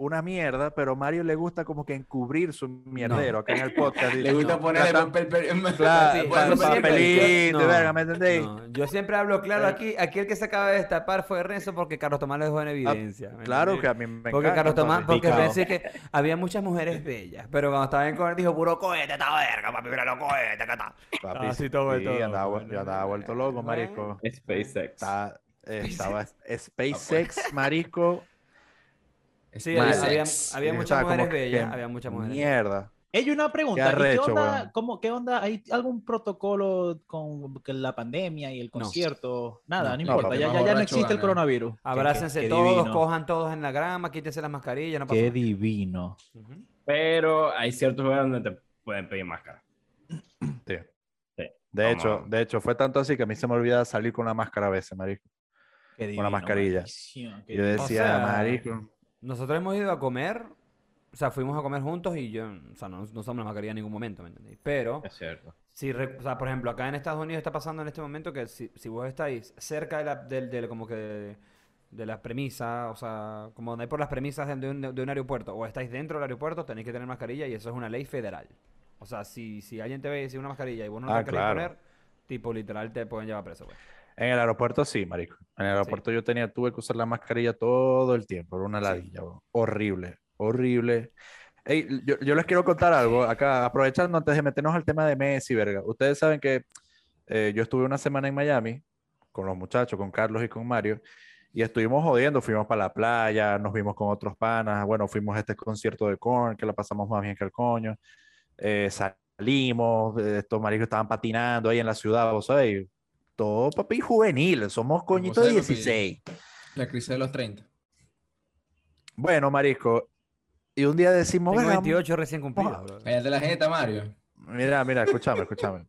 una mierda, pero Mario le gusta como que encubrir su mierdero acá en el podcast. Le gusta No, ponerle papel. pe- Claro, Sí, pa- yo siempre- papelito, yo- verga, ¿me entendéis? no, yo siempre hablo claro Eh. aquí. Aquí el que se acaba de destapar fue Renzo porque Carlos Tomás lo dejó en evidencia. ¿me Ah, Claro que a mí me Porque Carlos Tomás, porque Picado. pensé que había muchas mujeres bellas, pero cuando estaba en con él dijo puro cohete, esta verga, papi, mira los cohetes, que está. Papi, Así todo sí, andaba, vu- bueno, yo andaba vuelto loco, bueno. marisco. SpaceX. Está- eh, Estaba SpaceX, marisco. Sí, había, había O muchas mujeres bellas, había muchas mujeres. Mierda. Ey, una pregunta. ¿y arrecho, ¿Qué onda, weón. cómo- qué onda? ¿Hay algún protocolo con la pandemia y el concierto? Nada, no, No, importa. papi, ya, ya, ya no existe el gana. coronavirus. Abrácense todos, divino. cojan todos en la grama, quítense las mascarillas, no pasa Qué nada. divino. Pero hay ciertos lugares donde te pueden pedir máscara. Sí. Sí. De Vamos hecho, de hecho, fue tanto así que a mí se me olvidaba salir con una máscara a veces, marisco. Qué Con la mascarilla. yo decía, sea, marisco. Nosotros hemos ido a comer, o sea, fuimos a comer juntos y yo, o sea, no, no usamos la mascarilla en ningún momento, ¿me entendéis? Pero, Es cierto. si, o sea, por ejemplo, acá en Estados Unidos está pasando en este momento que si, si vos estáis cerca de la, del, del- como que de, de las premisas, o sea, como hay por las premisas de, un, de un aeropuerto, o estáis dentro del aeropuerto, tenéis que tener mascarilla y eso es una ley federal. O sea, si, si alguien te ve sin una mascarilla y vos no Ah, la querés claro. poner, tipo, literal, te pueden llevar preso, pues. En el aeropuerto sí, marico. En el aeropuerto yo tenía, tuve que usar la mascarilla todo el tiempo. Era una ladilla, bro. Horrible, horrible. Ey, yo, yo les quiero contar algo acá, aprovechando antes de meternos al tema de Messi, verga. Ustedes saben que eh, yo estuve una semana en Miami con los muchachos, con Carlos y con Mario, y estuvimos jodiendo. Fuimos para la playa, nos vimos con otros panas. Bueno, fuimos a este concierto de Korn, que la pasamos más bien que el coño. Eh, salimos, estos maricos estaban patinando ahí en la ciudad, ¿vos sabés? Todo papi juvenil, somos coñitos de sabes, papi. 16. La crisis de los 30. Bueno, marisco, y un día decimos, Tengo "Venga, 28 recién cumplidos, bro. Cállate la jeta, Mario. Mira, mira, escúchame, escúchame.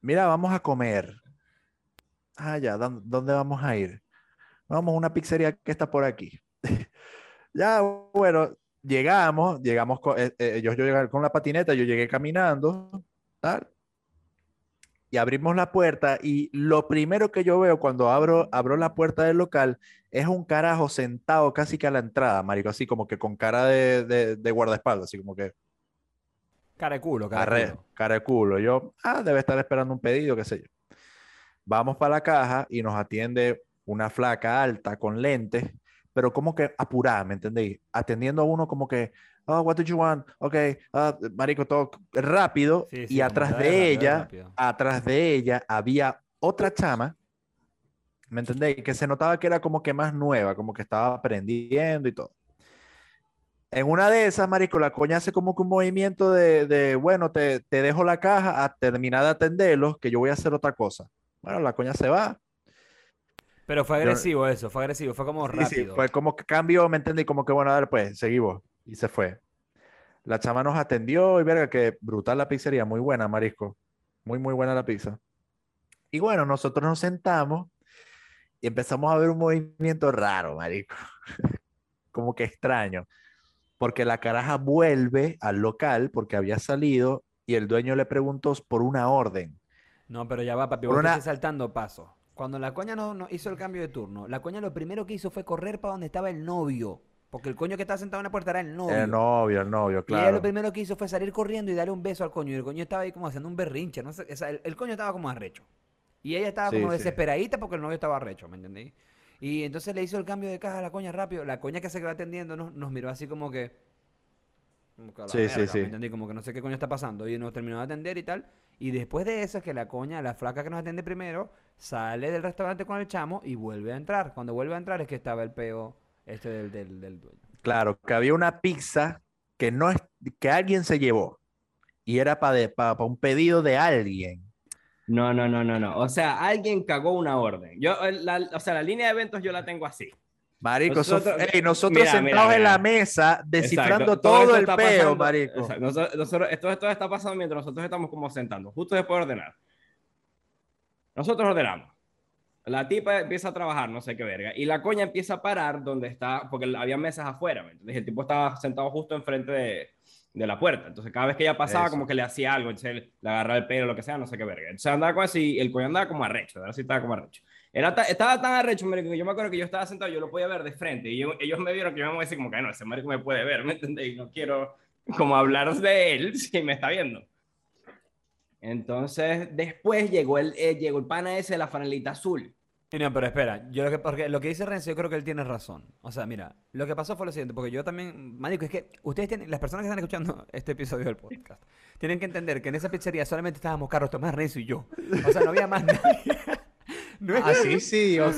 Mira, vamos a comer. Ah, ya, ¿dó- ¿dónde vamos a ir? Vamos a una pizzería que está por aquí. Ya, bueno, llegamos, llegamos con, eh, eh, yo, yo llegué con la patineta, yo llegué caminando, tal. Y abrimos la puerta y lo primero que yo veo cuando abro, abro la puerta del local es un carajo sentado casi que a la entrada, marico, así como que con cara de, de, de guardaespaldas, así como que... Cara de culo, cara de culo. cara de culo. Yo, ah, debe estar esperando un pedido, qué sé yo. Vamos para la caja y nos atiende una flaca alta con lentes, pero como que apurada, ¿me entendéis? Atendiendo a uno como que, oh, what do you want? Ok, ah, marico, todo rápido. Sí, y sí, atrás de rápido, ella, rápido. atrás de ella había otra chama, ¿me entendéis? Que se notaba que era como que más nueva, como que estaba aprendiendo y todo. En una de esas, marico, la coña hace como que un movimiento de, de, bueno, te, te dejo la caja a terminar de atenderlos, que yo voy a hacer otra cosa. Bueno, la coña se va. Pero fue Yo- agresivo eso, fue agresivo, fue como Sí, sí, rápido. fue como que cambio, ¿me entendí? Como que bueno, a ver, pues, seguimos. Y se fue. La chama nos atendió y verga, que brutal la pizzería, muy buena, marisco. Muy, muy buena la pizza. Y bueno, nosotros nos sentamos y empezamos a ver un movimiento raro, marico. Como que extraño. Porque la caraja vuelve al local porque había salido y el dueño le preguntó por una orden. No, pero ya va, papi, vos una- estás saltando pasos. Cuando la coña no, no hizo el cambio de turno, la coña lo primero que hizo fue correr para donde estaba el novio. Porque el coño que estaba sentado en la puerta era el novio. El novio, el novio, Y ella claro. lo primero que hizo fue salir corriendo y darle un beso al coño. Y el coño estaba ahí como haciendo un berrinche. No sé, o sea, el, el coño estaba como arrecho. Y ella estaba Sí, como sí. desesperadita porque el novio estaba arrecho, ¿me entendí? Y entonces le hizo el cambio de caja a la coña rápido. La coña que se quedó atendiendo nos, nos miró así como que. como que a la Sí, sí. ¿me entendí? Como que no sé qué coño está pasando. Y nos terminó de atender y tal. Y después de eso es que la coña, la flaca que nos atiende primero, sale del restaurante con el chamo y vuelve a entrar. Cuando vuelve a entrar es que estaba el peo este del, del, del dueño. Claro, que había una pizza que no es, que alguien se llevó y era para un pedido de alguien. No, no, no, no, no. O sea, alguien cagó una orden. Yo, la- o sea, la línea de eventos yo la tengo así. Marico, Nosotros- nosotros mira, mira, sentados en la mesa descifrando Exacto. todo, el peo, pasando- marico. exacto. Nosotros, nosotros- esto, esto está pasando mientras nosotros estamos como sentando, justo después de ordenar. Nosotros ordenamos. La tipa empieza a trabajar, no sé qué verga, y la coña empieza a parar donde está, porque había mesas afuera, ¿me entiendes? El tipo estaba sentado justo enfrente de, de la puerta. Entonces, cada vez que ella pasaba, Eso. como que le hacía algo, entonces le agarraba el pelo, lo que sea, no sé qué verga. Entonces andaba como así, el coño andaba como arrecho, ahora sí estaba como arrecho. Era ta- estaba tan arrecho, marico, que yo me acuerdo que yo estaba sentado, yo lo podía ver de frente, y yo- ellos me vieron que yo me voy a decir como que no, ese marico me puede ver, ¿me entiendes? Y no quiero como hablar de él si me está viendo. Entonces, después llegó el, eh, llegó el pana ese de la franelita azul. No, pero espera, yo lo que, porque lo que dice Renzo, yo creo que él tiene razón. O sea, mira, lo que pasó fue lo siguiente, porque yo también, marico, es que ustedes tienen, las personas que están escuchando este episodio del podcast, tienen que entender que en esa pizzería solamente estábamos Carlos Tomás, Renzo y yo. O sea, no había más nadie. No es Ah, sí, sí, ok.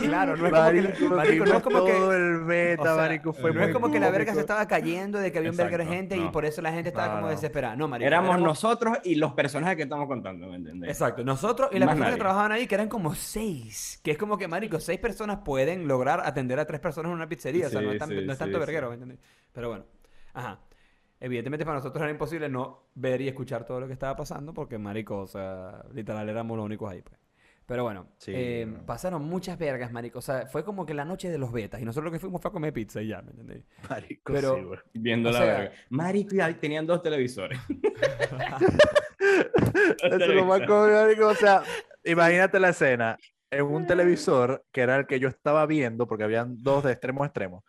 claro, no es como que, Marico, marico, no es como que, todo el beta, o sea, marico, fue no es como que la verga se estaba cayendo de que había un verga de gente y por eso la gente estaba No, como desesperada. No, marico. Éramos nosotros y los personajes que estamos contando, ¿me entiendes? Exacto, nosotros y las personas que trabajaban ahí, que eran como seis. Que es como que, marico, seis personas pueden lograr atender a tres personas en una pizzería. o sea, no es, tan- sí, no es tanto sí, verguero. ¿me entiendes? Pero bueno, ajá. Evidentemente para nosotros era imposible no ver y escuchar todo lo que estaba pasando porque, marico, o sea, literal éramos los únicos ahí, pues. Pero bueno, Sí, eh, no. pasaron muchas vergas, marico. O sea, fue como que la noche de los betas y nosotros lo que fuimos fue a comer pizza y ya, ¿me entendés? Marico, Pero- sí. Viendo la sea- verga. Marico, y tenían dos televisores. Eso es lo más cómico, marico, O sea, imagínate la escena en un televisor que era el que yo estaba viendo, porque habían dos de extremo a extremo.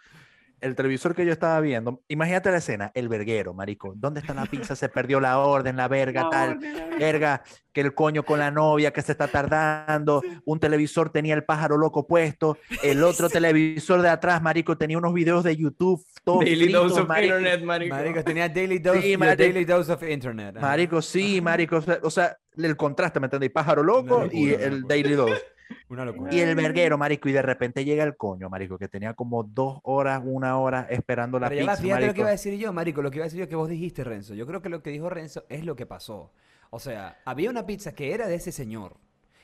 El televisor que yo estaba viendo, imagínate la escena, el verguero, marico. ¿Dónde está la pizza? Se perdió la orden, la verga, tal. Verga, que el coño con la novia que se está tardando. Un televisor tenía el pájaro loco puesto. El otro televisor de atrás, marico, tenía unos videos de YouTube. Todos Daily fritos, dose of marico. internet, marico. Marico, tenía daily dose, Sí, marico. daily dose of internet. Marico, sí, marico. o sea- el contraste, ¿me entendéis? Pájaro loco y el Daily Dose. Una locura. Y el verguero, marico, y de repente llega el coño, marico, que tenía como dos horas, una hora esperando la Pero ya pizza, fíjate lo que marico. iba a decir yo, Marico, lo que iba a decir yo que vos dijiste, Renzo. Yo creo que lo que dijo Renzo es lo que pasó. O sea, había una pizza que era de ese señor.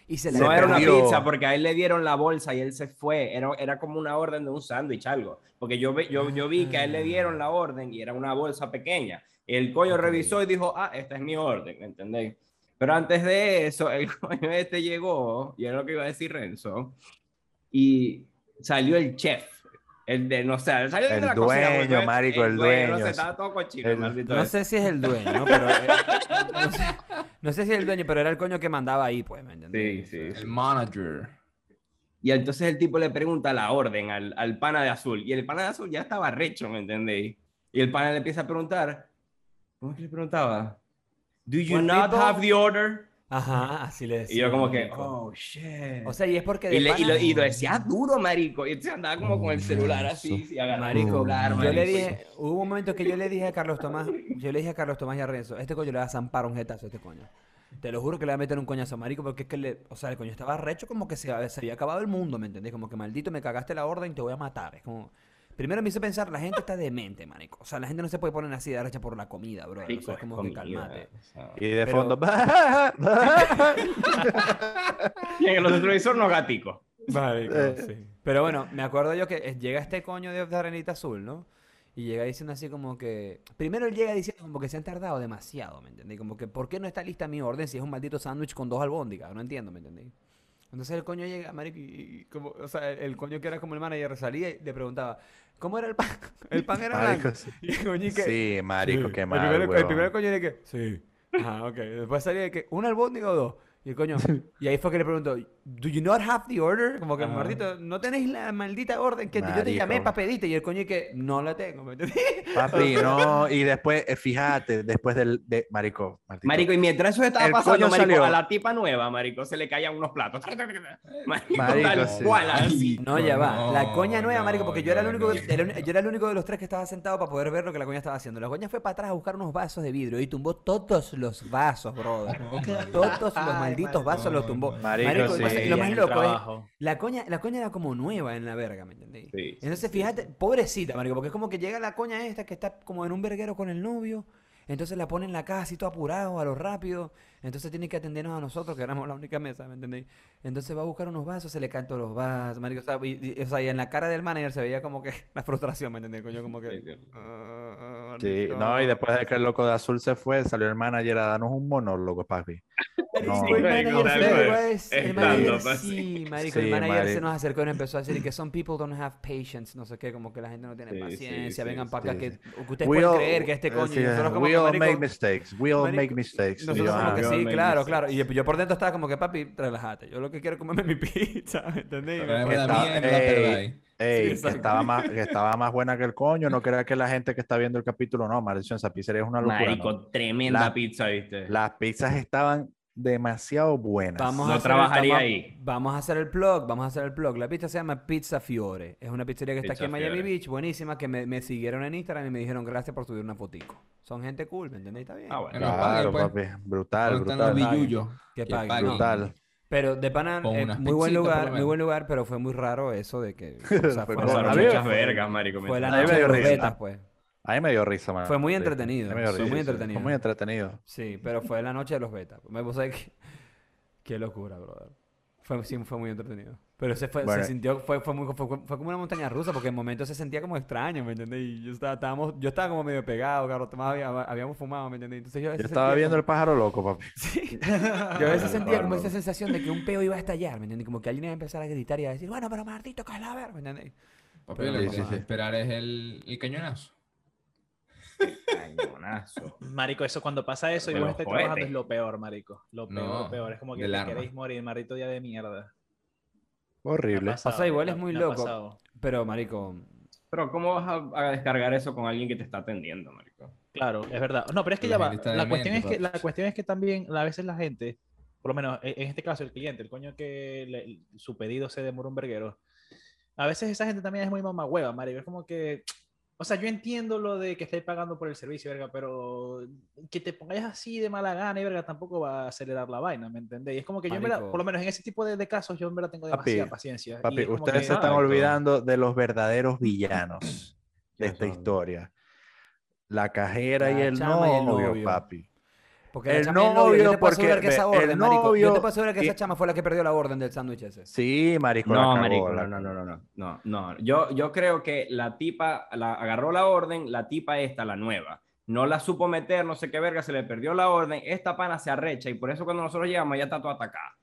Y se la No era una pizza porque a él le dieron la bolsa y él se fue. Era, era como una orden de un sándwich, algo. Porque yo, ve- yo, yo vi que a él le dieron la orden y era una bolsa pequeña. El coño revisó y dijo, ah, esta es mi orden, ¿entendéis? Pero antes de eso, el coño este llegó, y era lo que iba a decir Renzo, y salió el chef. El de, no sé, salió el, El de la cocina, dueño, porque marico, el No dueño, sé, sí. estaba todo cochino, El- No sé si es el dueño, ¿no? Pero, eh, no, sé, no sé si es el dueño, pero era el coño que mandaba ahí, pues, ¿me entendés? Sí, sí, sí. El manager. Y entonces el tipo le pregunta la orden al, al pana de azul. Y el pana de azul ya estaba recho, ¿me entendéis? Y el pana le empieza a preguntar. ¿Cómo es que le preguntaba? ¿Do you not people? have the order? Ajá, así le decía. Y yo como que, marico. oh, shit. O sea, y es porque de y, le- y lo, y lo decía duro, marico. Y entonces andaba como con el celular así. y agarrando el Marico, celular, yo le marico. dije, hubo un momento que yo le dije a Carlos Tomás, yo le dije a Carlos Tomás y a Renzo, este coño le va a zampar un jetazo a este coño. Te lo juro que le va a meter un coñazo, marico, porque es que le, o sea, el coño estaba recho como que se, se había acabado el mundo, ¿me entendés? Como que maldito me cagaste la orden, te voy a matar. Es como, primero me hizo pensar, la gente está demente, marico. O sea, la gente no se puede poner así de recha por la comida, bro. O Marico, sea, es como que comida, calmate. o sea. Y de Pero- fondo. Y en los televisores no gatico. Marico, Eh. sí. Pero bueno, me acuerdo yo que llega este coño de, de Arenita Azul, ¿no? Y llega diciendo así como que... Primero él llega diciendo como que se han tardado demasiado, ¿me entendí? Como que ¿por qué no está lista mi orden si es un maldito sándwich con dos albóndigas? No entiendo, ¿me entendí? Entonces el coño llega, marico, y, y como... O sea, el, el coño que era como el manager salía y le preguntaba... ¿Cómo era el pan? ¿El pan era blanco? sí. Y el coño y que... Sí, marico, Sí. qué el mal, primero, el primero coño de que... Sí. Ajá, ok. Después salía de que... ¿Una albóndiga o dos? Y el coño... Y ahí fue que le preguntó... ¿Do you not have the order? Como que, maldito, ¿no tenéis la maldita orden que yo te llamé para pedirte? Y el coño y que... No la tengo, ¿me entendí? Papi, no. Y después, eh, fíjate, después del. De, marico, maldito. Marico, y mientras eso estaba El pasando, coño marico, salió. a la tipa nueva, marico, se le caían unos platos. Marico, Marico, tal sí. cual, así. No, ya va. No, la coña nueva, marico, porque yo era el único, no. el uni- yo era el único de los tres que estaba sentado para poder ver lo que la coña estaba haciendo. La coña fue para atrás a buscar unos vasos de vidrio y tumbó todos los vasos, brother. Todos los Ay, malditos vasos los tumbó. Marico, Marico, sí. lo más- y lo loco es, la coña, la coña era como nueva en la verga, ¿me entendí? Sí, Entonces, fíjate, pobrecita, marico, porque es como que llega la coña esta que está como en un verguero con el novio, entonces la pone en la casa así todo apurado, a lo rápido, entonces tiene que atendernos a nosotros, que éramos la única mesa, ¿me entendéis? Entonces va a buscar unos vasos, se le caen todos los vasos, marico, o sea, y, y- o sea, y en la cara del manager se veía como que la frustración, ¿me entendéis? Coño, como que... Sí, sí. "Ah, ah, Sí, maldito". no, y después de que el loco de azul se fue, salió el manager a darnos un monólogo, papi. No, Sí, el marico, manager se el manager sí, marico, Sí, el manager se marico. nos acercó y nos empezó a decir que some people don't have patience, no sé qué, como que la gente no tiene Sí, paciencia, sí, vengan sí, para acá, sí. que, que ustedes We pueden all- creer que este coño, we all marico, make mistakes. We all marico, make mistakes. Nosotros sí, claro, claro, y yo por dentro estaba como que, papi, relájate, yo lo que quiero es comerme mi pizza, ¿me entendés? Pero Está- ey, que, estaba más, que estaba más buena que el coño. No crea que la gente que está viendo el capítulo, no, maldición, esa pizzería es una locura. Marico, no. tremenda La- pizza, ¿viste? Las pizzas estaban demasiado buenas. Vamos No a hacer trabajaría el, ahí. Vamos a hacer el plug, vamos a hacer el plug. La pizza se llama Pizza Fiore. Es una pizzería que está aquí en Miami. Beach, buenísima, que me, me siguieron en Instagram y me dijeron gracias por subir una fotico. Son gente cool, ¿me entendéis? Está bien. Ah, bueno. Claro, paguen, pues. papi. Brutal, ¿Dónde están los brutal. Que paguen. Brutal. Pero de pana, Con eh, muy buen lugar, muy buen lugar, pero fue muy raro eso de que... o sea, Fue muchas vergas, marico. fue la noche de rubetas, pues. A mí me dio risa, man. Fue muy entretenido, fue muy entretenido. Fue muy entretenido. Sí, pero fue la noche de los betas. Me sabés que... Qué locura, brother. Fue, sí, fue muy entretenido. Pero se, fue, Bueno. se sintió, fue, fue, muy, fue, fue como una montaña rusa, porque en momentos se sentía como extraño, ¿me entendés? Y yo estaba, estábamos, yo estaba como medio pegado, Carlos Tomás había- habíamos fumado, ¿me? Entonces yo a Yo veces estaba viendo el pájaro loco, papi. Sí. Yo a veces sentía como esa sensación de que un peo iba a estallar, ¿me entiendes? Como que alguien iba a empezar a gritar y a decir, bueno, pero maldito cadáver, ¿me entendés? Papi, lo que sí, sí. esperar es el, el cañonazo. Cañonazo. Marico, eso cuando pasa eso y vos estés trabajando es lo peor, marico. Lo peor, No, lo peor. Es como que te arma. queréis morir, maldito día de mierda. Horrible. pasado, O sea, igual me- es muy loco. pasado. Pero, marico, Pero ¿cómo vas a, a descargar eso con alguien que te está atendiendo, marico? Claro, es verdad. No, pero es que La ya va. está La cuestión, es demente, que, la papi. cuestión es que también a veces la gente, por lo menos en en este caso el cliente, el coño que le- su pedido se demora un verguero, a veces esa gente también es muy mamahueva, marico. Es como que, o sea, yo entiendo lo de que estáis pagando por el servicio, verga, pero que te pongáis así de mala gana y verga tampoco va a acelerar la vaina, ¿me entendéis? Y es como que yo, en verdad, Marico. por lo menos en ese tipo de, de casos, yo en verdad tengo Papi, demasiada paciencia. y Papi, es como ustedes que- se están Exacto. olvidando de los verdaderos villanos de ¿Quiénes esta historia. La cajera y La el chama y el novio, novio. papi. Porque la El chama novio, yo novio, te puedo asegurar porque que esa el marico, yo te novio puedo asegurar que y- esa chama fue la que perdió la orden del sándwich ese. Sí, marico, No, marico, no, no, no, no, no, no. Yo, yo creo que la tipa la, agarró la orden, la tipa esta, la nueva, no la supo meter, no sé qué verga, se le perdió la orden, esta pana se arrecha y por eso cuando nosotros llegamos ya está toda atacada.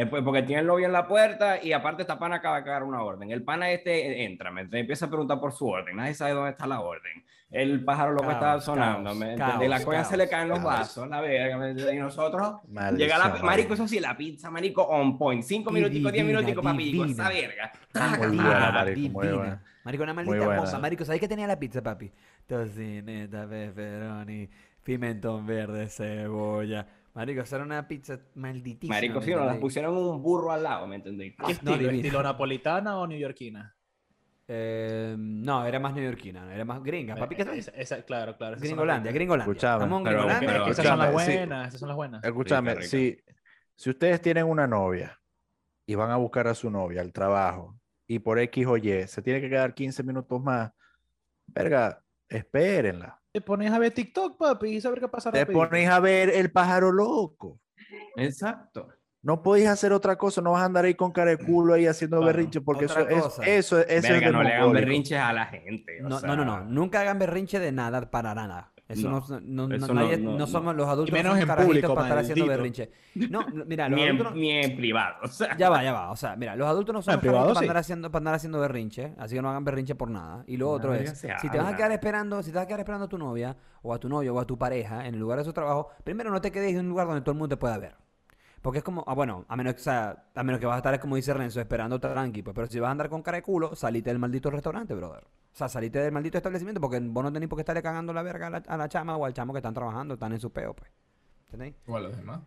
Eh, pues, porque tiene el novio en la puerta y aparte esta pana acaba de cagar una orden. El pana este entra, me empieza a preguntar por su orden, nadie sabe dónde está la orden. El pájaro loco Caos, está sonando, caos, ¿me caos? La coña se le caos, caen los vasos, la verga, y nosotros Maldición, Llega la, marico. marico, eso sí, la pizza, marico, on point. Cinco minuticos, diez Divina, minuticos, papi, esa verga. Muy buena, Ah, marico, muy divina. buena. Marico, una maldita cosa. Marico, ¿sabes qué tenía la pizza, papi? Tocineta, pepperoni, pimentón verde, cebolla. Marico, esa era una pizza malditísima. Marico, ¿me sí, nos las pusieron un burro al lado, ¿me entendéis? ¿Qué no, estilo? divina. ¿Estilo napolitana o neoyorquina? Eh, no, era más neoyorquina, era más gringa. Papi, ¿qué Esa- es? esa- claro, claro. esas son las Gringolandia. Gringolandia. Escuchame, Estamos en pero- Gringolandia. pero- Esas son las sí. buenas, esas son las buenas. Escúchame, rica. si, si ustedes tienen una novia y van a buscar a su novia al trabajo y por X o Y se tiene que quedar 15 minutos más, verga, espérenla. Te pones a ver TikTok, papi, y saber qué pasa Te rapidito. pones a ver el pájaro loco. Exacto. No podéis hacer otra cosa, no vas a andar ahí con cara de culo ahí haciendo Claro. berrinche, porque eso es, eso, eso Verga, no le hagan berrinches a la gente. o No, sea, no, no, no. Nunca hagan berrinche de nada para nada. Eso no, No, no, no, eso nadie- no- no no, somos los adultos. Y menos somos en público, para estar haciendo berrinche. No, mira, los Ni adultos en, no- ni en privado. O sea, Ya va, ya va. O sea, mira, los adultos no somos privado para andar haciendo, para andar haciendo berrinche, así que no hagan berrinche por nada. Y lo otro es, si te vas a quedar esperando, si te vas a quedar esperando a tu novia, o a tu novio, o a tu pareja, en el lugar de su trabajo, primero no te quedes en un lugar donde todo el mundo te pueda ver. Porque es como, ah, bueno, a menos, o sea, a menos que vas a estar, como dice Renzo, esperando tranqui, pues, pero si vas a andar con cara de culo, salite del maldito restaurante, brother. O sea, salite del maldito establecimiento porque vos no tenés por qué estarle cagando la verga a la, a la chama o al chamo que están trabajando, están en su peo, pues. ¿Entendéis? O a los demás.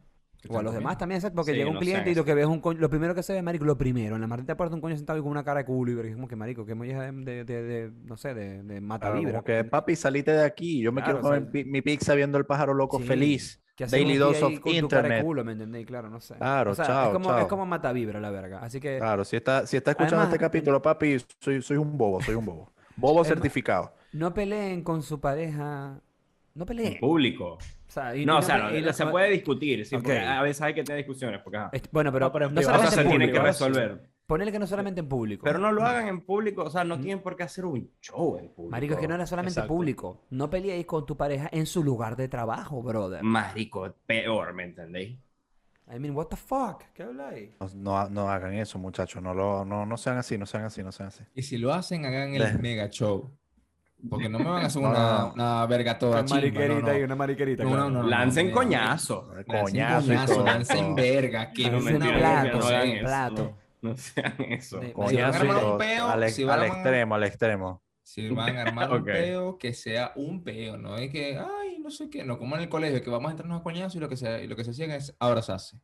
O a los demás también, ¿sabes? Porque Sí, llega un no cliente y lo que ve es un coño, lo primero que se ve, marico, lo primero, en la maldita puerta un coño sentado y con una cara de culo y verga, es como que marico, que molleja de, de, de, de- no sé, de, de mata Claro, vibra. como que, papi, salite de aquí. Yo me Claro, quiero comer o sea, mi, mi pizza viendo el pájaro loco Sí, feliz. Que Daily dose of internet. culo, ¿me entendéis? Claro, no sé. Claro, O sea, chao, es como, es chao. como mata vibra la verga. Así que, Claro, si está, si está escuchando Además, este capítulo, papi, soy, soy un bobo, soy un bobo. Bobo Es más- certificado. no peleen con su pareja. No peleen. en público. O sea, y- No, y o sea, no, y no- se puede discutir, sí, porque Ok. a veces hay que tener discusiones. Porque, Bueno, pero, No, pero en privado se en tienen que resolver. Ponele que no solamente en público. Pero no lo hagan en público, o sea, no tienen por qué hacer un show en público. Marico, es que no era solamente Exacto. público. No peleéis con tu pareja en su lugar de trabajo, brother. Marico, peor, ¿me entendéis? I mean, what the fuck? ¿Qué habláis? No, no, no hagan eso, muchachos. No, lo, no, no sean así, no sean así, no sean así. Y si lo hacen, hagan el mega show. Porque no me van a hacer una, verga toda Una chimba, mariquerita no, no. y una mariquerita. No, claro. no, no. Lancen no, coñazo. Lancen Coñazo coñazo, lancen verga, que No, Lancen una mentira, verga, plato, no sean eso. De- Si van a armar un peo, al, ex- si van a al armar- extremo, al extremo. Si van a armar un peo, que sea un peo, no es que, ay, no sé qué, no, como en el colegio, que vamos a entrarnos a coñazo y lo que se, y lo que se hacía es abrazarse.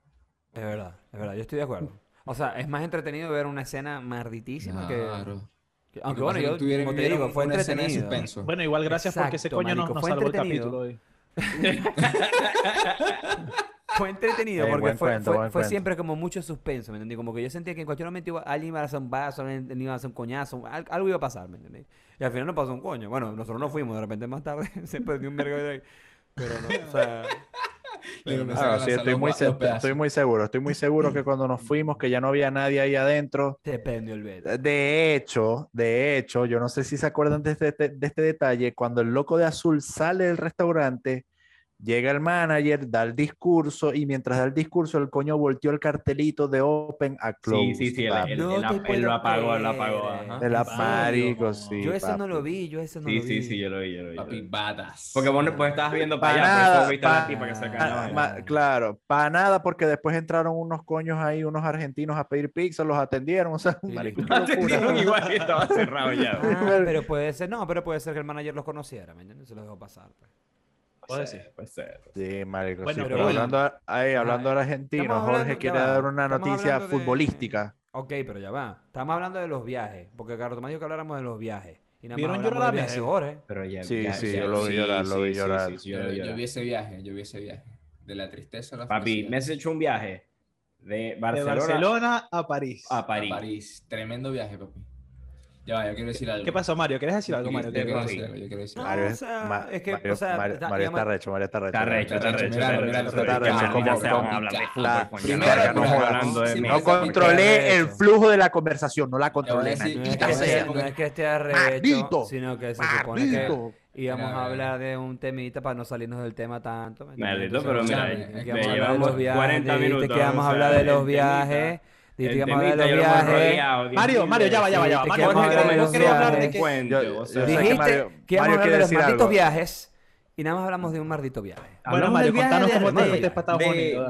Es verdad, es verdad, yo estoy de acuerdo. O sea, es más entretenido ver una escena marditísima que... Claro. que- Aunque que bueno, yo, que tuvieron- como te digo, fue una escena de suspenso. Bueno, igual gracias porque ese coño no- marico, nos fue salvó el capítulo hoy. Fue entretenido Eh, porque fue, cuento, fue- fue siempre como mucho suspenso, ¿me entendí? Como que yo sentía que en cualquier momento iba, alguien iba a hacer un vaso, alguien iba a hacer un coñazo, al- algo iba a pasar, ¿me entendí? Y al final no pasó un coño. Bueno, nosotros no fuimos, de repente más tarde se perdió un vergo de ahí. Pero no, o sea... Pero Claro, sacan sí, estoy muy, estoy muy seguro, estoy muy seguro que cuando nos fuimos, que ya no había nadie ahí adentro. Se prendió el beta. De hecho, de hecho, yo no sé si se acuerdan de este, de este detalle, cuando el loco de azul sale del restaurante, Llega el manager, da el discurso y mientras da el discurso el coño volteó el cartelito de open a close. Sí, sí, sí, él, papi. él- No él- te él puedo lo apagó, él lo apagó. ajá. De la ¿En marico, serio? sí. yo eso no papi. lo vi, yo eso no Sí, lo sí, vi. sí, yo lo vi, yo lo vi. Papi, vi. batas. Porque vos, pues estabas viendo para Pa' allá, nada, eso viste a la pa- tipa que se ma- claro, para nada, porque después entraron unos coños ahí, unos argentinos a pedir pizza, los atendieron, o sea, Sí, marico. Atendieron igual que estaba cerrado ya. Ah, pero puede ser, no, pero puede ser que el manager los conociera, ¿me entiendes? Se los dejó pasar. pues. Puede ser. Puede ser. Sí, marico, Bueno, sí, pero pero bueno. hablando, ahí, hablando del argentino, Jorge hablando- quiere dar una estamos noticia hablando de- futbolística. Ok, pero ya va. Estamos hablando de los viajes, porque Carlos Tomás dijo que habláramos de los viajes. Y nada ¿Vieron llorar a Messi? Jorge. Pero ya, Sí, ya- sí, ya- yo lo vi llorar, lo vi llorar. sí, Yo, yo vi yo llorar. vi ese viaje, yo vi ese viaje. De la tristeza a la Papi, felicidad. Messi echó un viaje de De Barcelona, a París. a. París. Tremendo viaje, papi. Ya va, yo quiero decir algo. ¿Qué pasó, Mario? ¿Quieres decir algo, Mario? quiero- ¿Qué yo quiero decir algo, yo quiero decir algo. Mario, o sea, Ma- es que, Mario, o sea, Mario- da- Mario digamos- está recho, Mario está recho. Está recho, está recho. Mira, está mira, recho, está recho. a no controlé recho. el flujo de la conversación, no la a controlé. No es, que esté, Maldito. sino que se supone que íbamos a mira. hablar de un temita para no salirnos del tema tanto. ¿me? Maldito, pero mira, a de llevamos los viajes, 40 dijiste minutos, que íbamos a hablar de los viajes, El de los viajes. Mario, Mario, ya va, ya va, ya va. Mario, que íbamos a Jorge, hablar de no los quería hablar de que- Dijiste que íbamos a hablar de los malditos algo. viajes y nada más hablamos de un maldito viaje. Bueno, Hablamos Mario, contanos de- cómo te de- fuiste para Estados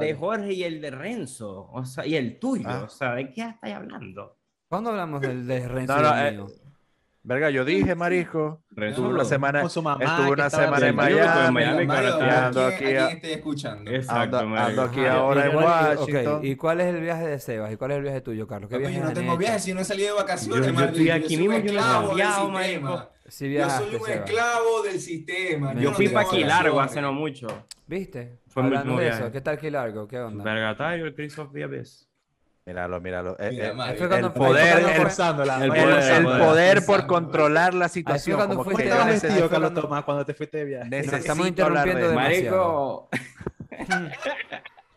de-. Jorge y el de Renzo, o sea, y el tuyo, Ah. o sea, ¿de qué estáis hablando? ¿Cuándo hablamos del de Renzo No, y no, el eh, mío? Verga, yo dije, marisco. Estuve una semana, Con su mamá, estuve una semana en Yo estuve en Miami. Miami, Mario, claro, y está- ando ¿a aquí estoy escuchando? Exacto, Ando, ando aquí Ajá, ahora ¿y en Washington. ¿Y cuál es el viaje de Sebas? ¿Y cuál es el viaje tuyo, Carlos? ¿Qué viajes yo no tengo viajes, si no he salido de vacaciones, Yo- yo estoy aquí soy mismo, un yo no he esclavo del sistema. marico. Sí Yo viajaste, soy un Sebas. esclavo del sistema. Yo Yo no fui tengo para aquí largo hace no mucho. ¿Viste? Fue último de viaje. eso, ¿qué tal que largo? ¿Qué onda? Vergatario, el Chris of the Abyss. Míralo, míralo. Eh, Mira, eh, cuando el poder, cuando el, el el por controlar la situación. cuando Como fuiste que ¿Cómo estabas Ese- vestido, Carlos cuando- Tomás, cuando te fuiste de viaje? De interrumpiendo demasiado. Marico.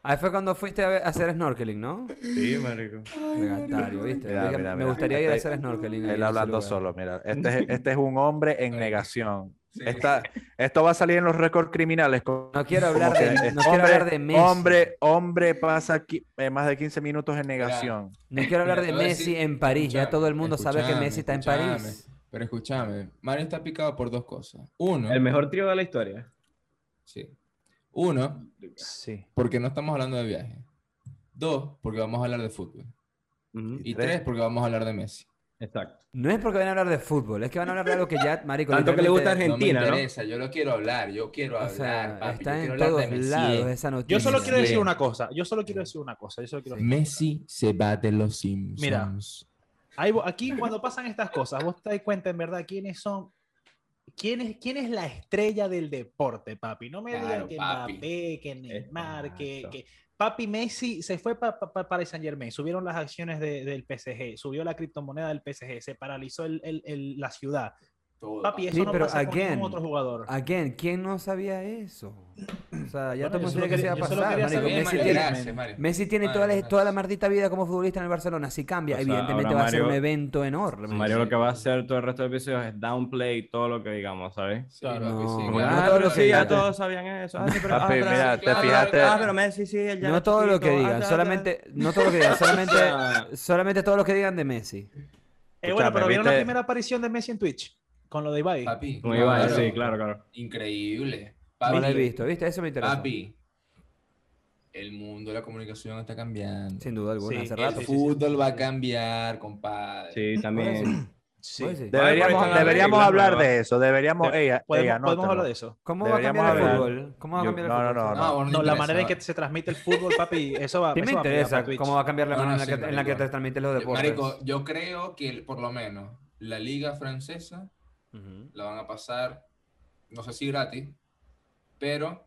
Ahí fue cuando fuiste a, hacer snorkeling, ¿no? Sí, marico. ¿viste? Mira, Dije, mira, me mira. gustaría ir a hacer snorkeling. Él hablando solo, mira. Este es, este es un hombre en negación. Sí. Esta- esto va a salir en los récords criminales. No quiero hablar de, es no quiero hombre, hablar de Messi. Hombre, hombre pasa qui- eh, más de 15 minutos en negación. No quiero hablar Mira, de Messi decir- en París. Ya todo el mundo sabe que Messi está en. París. Pero escúchame, Mario está picado por dos cosas. Uno, El mejor trío de la historia. sí. Uno, Sí. porque no estamos hablando de viaje. Dos, porque vamos a hablar de fútbol. Y tres. tres, porque vamos a hablar de Messi. Exacto. No es porque van a hablar de fútbol, es que van a hablar de algo que ya, marico. Tanto que le gusta Argentina, no me ¿no? interesa, yo lo quiero hablar, yo quiero O hablar, sea, papi, yo está quiero en hablar todos de lados esa noticia. Yo solo quiero decir una cosa. Yo solo quiero decir una cosa. Yo solo quiero Messi se va de los Simpsons. Mira. Ahí aquí cuando pasan estas cosas, vos te das cuenta en verdad quiénes son, quién es, quién es la estrella del deporte, papi. No me digan Claro, que papi. Mbappé, que Neymar, que, que- Papi Messi se fue pa- pa- pa- para Saint Germain, subieron las acciones de- del PSG, subió la criptomoneda del PSG, se paralizó la ciudad. Todo, Papi, eso Sí, no pero pasa con again, otro jugador. Again, ¿quién no sabía eso? O sea, ya Bueno, solo sabía que se iba a pasar. quería marico. saber, Messi Mario, tiene, gracias, Mario. Messi tiene Mario, toda, la, gracias. toda la maldita vida como futbolista en el Barcelona. Si cambia, O sea, evidentemente va a ser un evento enorme. Mario lo que va a hacer todo el resto del episodio es downplay todo lo que digamos, ¿sabes? Sí, Claro. sí, No, claro. no ah, pero lo que sí, ya digan. todos sabían eso. Ah, sí, pero, ah, pero- mira, te claro, fijaste. Ah, pero Messi sí, él ya No todo lo que ah, digan, solamente, no todo lo que digan, solamente, solamente todo lo que digan de Messi. Eh, bueno, pero vieron la primera aparición de Messi en Twitch con lo de Ibai. Papi, Como Ibai, claro. sí, claro, claro. Increíble. No Papi, lo he visto, ¿viste? Eso me interesa. papi, el mundo de la comunicación está cambiando. Sin duda alguna, Sí, hace rato. El fútbol va a cambiar, compadre. Sí, también. Sí. Deberíamos, las deberíamos hablar de eso. Deberíamos. De- Ella, Podemos, ella, podemos hablar de eso. ¿Cómo va a cambiar el fútbol? ¿Cómo va a Yo- cambiar el no, no, fútbol? no, No, No, la manera en va. que se transmite el fútbol, papi, eso va, Sí eso me va a interesa para Twitch. cómo va a cambiar la No, manera no, en, la sí, que, en la que te transmiten los deportes. Marico, yo creo que por lo menos la liga francesa Ujú. la van a pasar, no sé si gratis, pero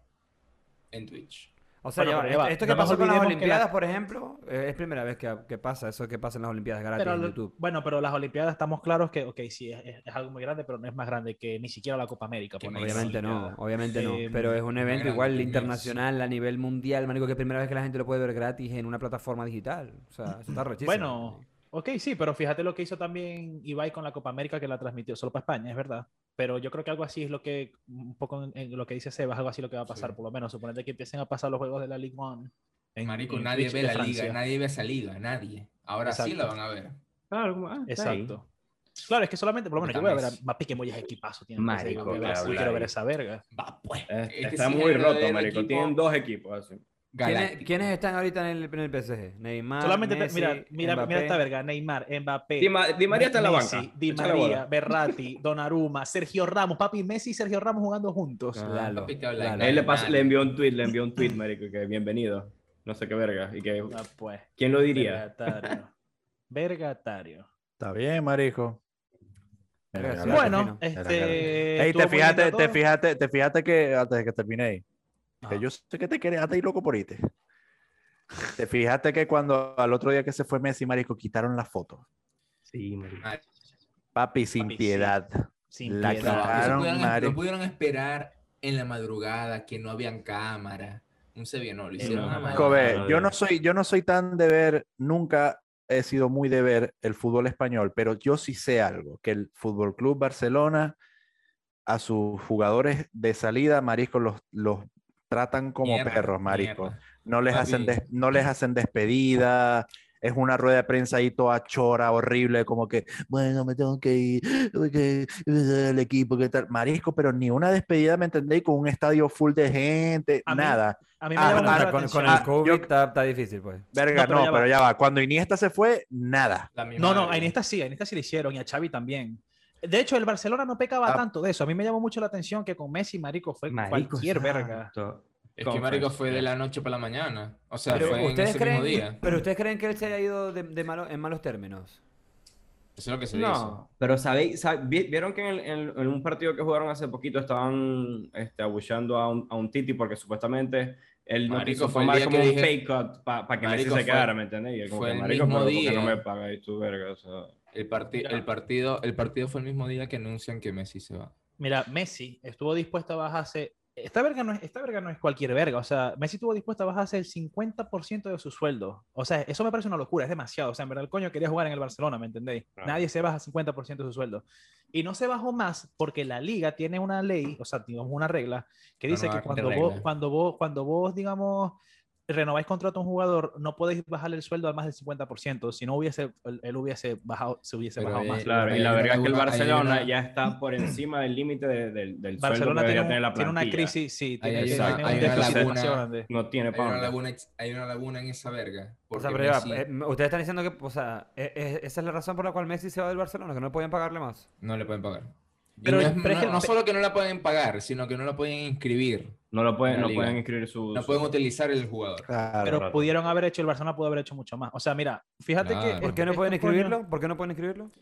en Twitch. O sea, Bueno, ya va, esto que pasó con las Olimpiadas, la- por ejemplo, eh, es primera vez que, que pasa eso que pasa en las Olimpiadas gratis Pero, en YouTube. bueno, pero las Olimpiadas estamos claros que, ok, sí, es, es- algo muy grande, pero no es más grande que ni siquiera la Copa América. Por Obviamente no, obviamente no. Eh, Pero es un evento igual internacional a nivel mundial, marico, que es primera vez que la gente lo puede ver gratis en una plataforma digital. O sea, eso está rechísimo. Bueno, Ok, sí, pero fíjate lo que hizo también Ibai con la Copa América que la transmitió solo para España, es verdad. Pero yo creo que algo así es lo que, un poco en, en lo que dice Sebas, algo así lo que va a pasar, Sí. por lo menos. Suponete que empiecen a pasar los juegos de la Ligue 1. en- Marico, en nadie Twitch ve la liga, nadie ve esa liga, nadie. Ahora sí la Exacto. van a ver. Claro, ah, está ahí. Exacto. Claro, es que solamente, por lo menos yo voy a ver a. Mbappé que mollas equipazo tiene. Marico, claro, quiero claro. ver esa verga. Va, pues. Este está sí muy roto, marico. equipo Tienen dos equipos así. ¿Quiénes, galáctico. quiénes están ahorita en el, en el PSG? Neymar, Solamente, te- Messi, mira, mira, mira Mbappé. esta verga. Neymar, Mbappé. Di, Ma- Di María está en la Messi, banca. Di María. Berratti, Donnarumma, Sergio Ramos. Papi, Messi y Sergio Ramos jugando juntos. Lalo, papi, te habla Lalo. Él le, envió un tweet, le envió un tweet, marico, que bienvenido. No sé qué verga. Y que, Ah, pues. ¿Quién lo diría? Vergatario. Vergatario. Está bien, marico. Bueno, este. Ey, estuvo te lindo te fijaste, te fijaste que antes de que termine ahí, Ajá. yo sé que te quieres hasta ir loco por irte. Te fijaste que cuando al otro día que se fue Messi, marico, quitaron la foto. Sí, marico. Ah, Papi, sin Papi, sí. piedad. Sin La piedad. No, quitaron. pudieron, marico. no pudieron esperar en la madrugada que no habían cámara. Un se vio, no, lo hicieron no, no, yo no. no soy, yo no soy tan de ver, nunca he sido muy de ver el fútbol español, pero yo sí sé algo, que el Fútbol Club Barcelona a sus jugadores de salida, marisco, los, los tratan como Mierda, perros, marisco. mierda. No les hacen des- no les hacen despedida. Es una rueda de prensa ahí toda chora, horrible, como que, bueno, me tengo que ir, porque el equipo, ¿qué tal? Marisco, pero ni una despedida, ¿me entendéis? Con un estadio full de gente, A mí- nada. A mí me Ah, llama la con, el Ah, COVID yo- está, está difícil, pues. Verga, No, pero no, ya pero va. ya va. Cuando Iniesta se fue, nada. No, no, a Iniesta sí, a Iniesta sí le hicieron y a Xavi también. De hecho, el Barcelona no pecaba Ah. tanto de eso. A mí me llamó mucho la atención que con Messi, marico, fue Marico, cualquier verga. Es que Marico fue de la noche para la mañana. O sea, Pero fue en ese creen, mismo día. pero ustedes creen que él se haya ido de, de malo- en malos términos. Eso es lo que se dice. No, pero sabéis, sab- vi- vieron que en, el- en- en un partido que jugaron hace poquito estaban este, abuchando a un, a un Titi porque supuestamente él no Marico, quiso tomar como que un dije- pay cut para que Messi se quedara, ¿me entendés? Y él como fue que, el marico, mismo pero ¿por qué día. no me pagáis tu verga? O sea, El, parti- Ya. el, partido, el partido fue el mismo día que anuncian que Messi se va. Mira, Messi estuvo dispuesto a bajarse. Esta verga, no es, esta verga no es cualquier verga. O sea, Messi estuvo dispuesto a bajarse el 50% de su sueldo. O sea, eso me parece una locura, es demasiado. O sea, en verdad, el coño quería jugar en el Barcelona, ¿me entendéis? Claro. Nadie se baja 50% de su sueldo. Y no se bajó más porque la liga tiene una ley, o sea, digamos una regla, que dice no, que ¿qué cuando vos, cuando, vos, cuando vos, digamos, renováis contrato a un jugador, no podéis bajarle el sueldo a más del 50%. Si no hubiese, él, hubiese bajado, se hubiese Pero, bajado eh, más. claro, y la verdad es que el Barcelona una- ya está por encima del límite de- del, del Barcelona sueldo tiene, un- tiene una crisis, sí, tiene, hay tiene una- un laguna-. No tiene Hay una, laguna, hay una laguna en esa verga. O sea, pero ya, Messi eh, ustedes están diciendo que, o sea, e- e- esa es la razón por la cual Messi se va del Barcelona, que no pueden pagarle más. no le pueden pagar. Pero- no, es- pero es no- que- no solo que no la pueden pagar, sino que no la pueden inscribir. No lo pueden, no pueden inscribir su. No pueden utilizar el jugador. Claro. Pero pudieron haber hecho, el Barcelona pudo haber hecho mucho más. O sea, mira, fíjate Claro. que. ¿Por qué no estos pueden inscribirlo? ¿Por qué no pueden inscribirlo?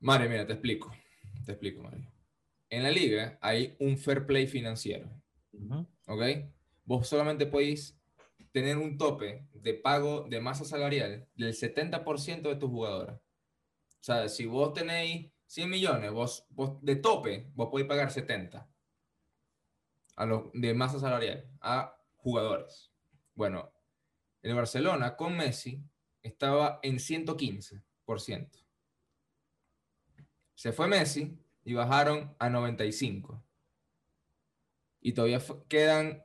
Mario, mira, te explico. Te explico, Mario. En la liga hay un fair play financiero. Ujú. ¿Ok? Vos solamente podéis tener un tope de pago de masa salarial del 70% de tus jugadores. O sea, si vos tenéis 100 millones, vos, vos de tope, vos podéis pagar 70 a lo, de masa salarial a jugadores. Bueno, el Barcelona con Messi estaba en 115%. Se fue Messi y bajaron a 95. Y todavía quedan.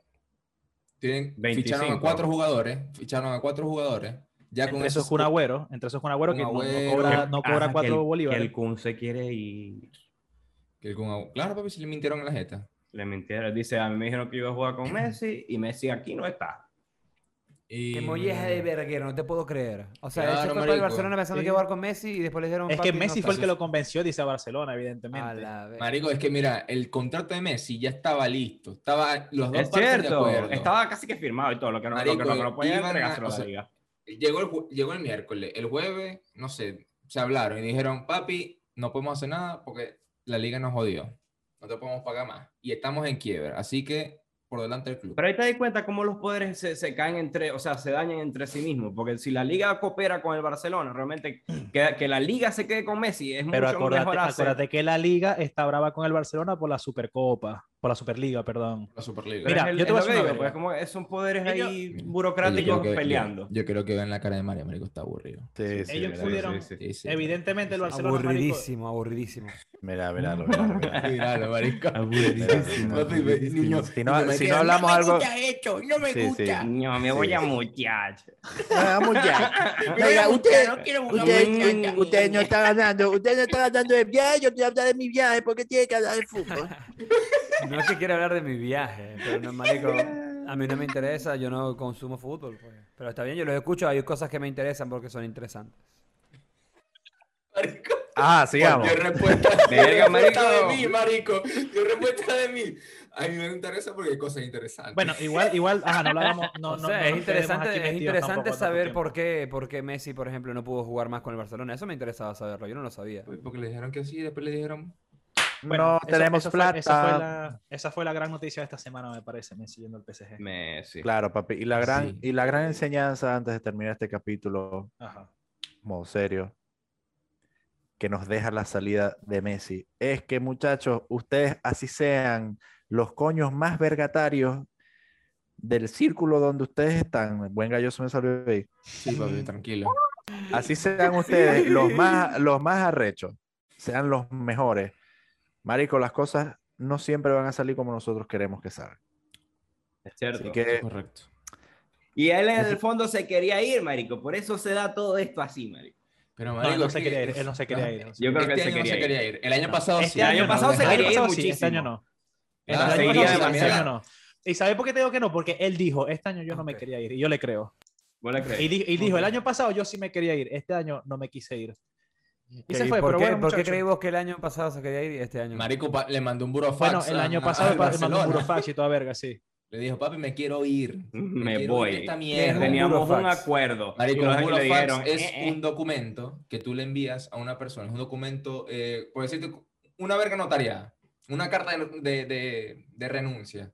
Tienen, ficharon a 25. cuatro jugadores. Ficharon a cuatro jugadores. Ya con Entre esos esos Kun Agüero, entre esos Kun Agüero que no- cobra, no cobra Ajá, que cuatro el- bolívares. Que el Kun se quiere y que el Kun Agüero- Claro, papi, si le mintieron en la jeta. Le mintieron. Dice, a mí me dijeron que iba a jugar con Messi y Messi aquí no está. Y, Qué molleja de verguero, no te puedo creer. O sea, él se Claro, fue para el marico. Barcelona pensando Sí. que iba a jugar con Messi y después le dijeron Es que "Papi, no Messi fue el estás". que lo convenció, dice a Barcelona, A evidentemente. la vez. Marico, es que mira, el contrato de Messi ya estaba listo. Estaba los dos Es partes de cierto, acuerdo. estaba casi que firmado y todo. Lo que no, lo que Marico, no, que no podía iban a- entregárselo a o la sea, liga. Llegó el, llegó el miércoles. El jueves, no sé, se hablaron y dijeron, papi, no podemos hacer nada porque la liga nos jodió. No te podemos pagar más. Y estamos en quiebra. Así que, por delante del club. Pero ahí te das cuenta cómo los poderes se, se caen entre, o sea, se dañan entre sí mismos. Porque si la liga coopera con el Barcelona, realmente que, que la liga se quede con Messi es Pero mucho acordate, mejor hacer. acuérdate que la liga está brava con el Barcelona por la Supercopa. Por la Superliga, perdón. La Superliga. Mira, el- yo te es voy a decir digo, pues, como son poderes Ellos- ahí yo burocráticos peleando. Yo, yo creo que vean la cara de Mario, marico, está aburrido. Sí, sí, Ellos mira, pudieron- sí, sí. Sí, sí. Evidentemente el Barcelona, marico, Aburridísimo, aburridísimo. Mira, mira, mira, mira. Míralo, marico. Aburridísimo. Niño, Si no- niño, si no hablamos me algo- gusta esto, no me Sí, sí. gusta. No, me voy a muchacho. Vamos ya. Venga, usted, Usted, usted no está ganando, usted no está ganando de viaje, yo estoy hablando de mi viaje, porque tiene que hablar de fútbol. No es que quiera hablar de mi viaje, pero no, marico, a mí no me interesa, yo no consumo fútbol, pues. Pero está bien, yo los escucho, hay cosas que me interesan porque son interesantes. Marico, Ah, sigamos. Dio respuesta, Verga, respuesta marico. de mí, marico. Dio respuesta de mí. A mí me interesa porque hay cosas interesantes. Bueno, igual, igual, ajá, no lo hagamos. No, o no, sea, no es interesante, es interesante saber por qué, por qué Messi, por ejemplo, no pudo jugar más con el Barcelona. Eso me interesaba saberlo, yo no lo sabía. Porque le dijeron que sí, después le dijeron. Bueno, no eso- tenemos eso fue- plata. esa, fue la, esa fue la gran noticia de esta semana, me parece, Messi yendo al PSG. Messi. Claro, papi. Y la gran, Sí. y la gran enseñanza antes de terminar este capítulo, Ajá. modo serio, que nos deja la salida de Messi, es que muchachos, ustedes así sean los coños más vergatarios del círculo donde ustedes están. Buen gallo se me salió ahí. Sí, papi, tranquilo. Así sean ustedes los más, los más arrechos, sean los mejores. Marico, las cosas no siempre van a salir como nosotros queremos que salgan. Es cierto. Así que Correcto. Y él en el fondo se quería ir, marico. Por eso se da todo esto así, marico. Pero No, marico, no es se que- quería ir, él no se quería ir. Yo creo que este él se año no quería se ir. quería ir. El año No, pasado este sí. año no, pasado se quería ir sí, este muchísimo. año no. Ah, Este año este demasiado. año no. ¿Y sabes por qué te digo que no? Porque él dijo, este año yo no me quería ir. Y yo le creo. ¿Vos le crees? Y, di- y dijo, el año pasado yo sí me quería ir. Este año no me quise ir. Y ¿Y se fue, ¿Por, pero qué, bueno, ¿por qué muchacho. creí vos que el año pasado se quería ir y este año? Marico pa- le mandó un burofax. Bueno, el a- año a- pasado pa- mandó un burofax y toda verga, sí. Le dijo, papi, me quiero ir. Me ir voy. de esta Es mierda. un Teníamos un burofax. acuerdo. Marico, un le burofax dijeron, es eh, eh. un documento que tú le envías a una persona. Es un documento, eh, por decirte, una verga notariada. Una carta de, de- de- de renuncia.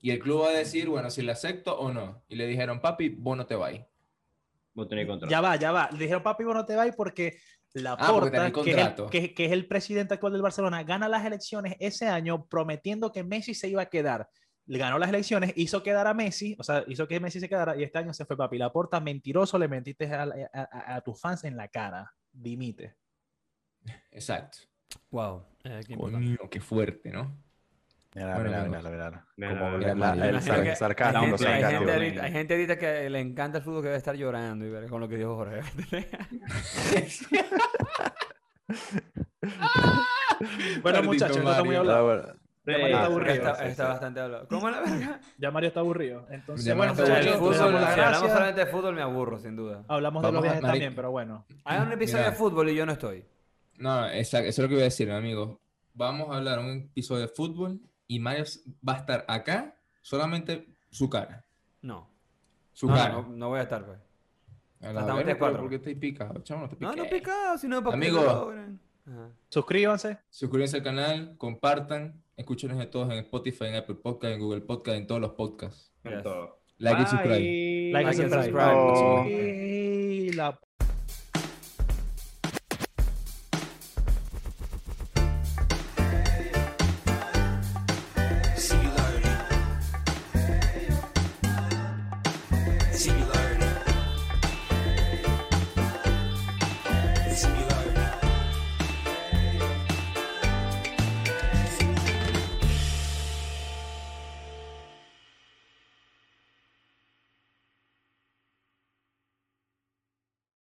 Y el club va a decir, bueno, si le acepto o no. Y le dijeron, papi, vos no te vas. Ya va, ya va. Le dijeron, papi, vos no te vas porque la Ah, Porta, que, es el, contrato. que- que es el presidente actual del Barcelona, gana las elecciones ese año prometiendo que Messi se iba a quedar. Le ganó las elecciones, hizo quedar a Messi, o sea, hizo que Messi se quedara y este año se fue, papi. La Porta, mentiroso, le mentiste a, a- a- a tus fans en la cara. Dimite. Exacto. Wow. eh, qué. Coño, qué fuerte, ¿no? Mira, Bueno, mira, mira, mira. Mira, hay, gente, hay, ahorita, hay gente ahorita que le encanta el fútbol que debe estar llorando y ver con lo que dijo Jorge. Bueno, muchachos, no está muy hablado. Bueno. Ya Mario está Ah, aburrido. está, sí, está sí. bastante hablado. ¿Cómo la verga? Ya Mario está aburrido. Entonces, Ya bueno, el fútbol, si hablamos solamente de fútbol, me aburro, sin duda. Hablamos de los Vamos viajes marico. también, pero bueno. Hagan un episodio Mira. de fútbol y yo no estoy. No, exacto, eso es lo que voy a decir, amigos. Vamos a hablar un episodio de fútbol y Mario va a estar acá, solamente su cara. No. Su No, cara. no, no voy a estar, pues. A la Estamos verga, tres, cuatro. ¿Por qué estoy picado? Chamo, no te No, no piques. picado, sino porque Amigo. lo logran. Ajá. Suscríbanse. Suscríbanse al canal, compartan, escúchenos de todos en Spotify, en Apple Podcast, en Google Podcast, en todos los podcasts. En Yes. todo. Like y subscribe. Like y Like and subscribe. subscribe. Oh. Y la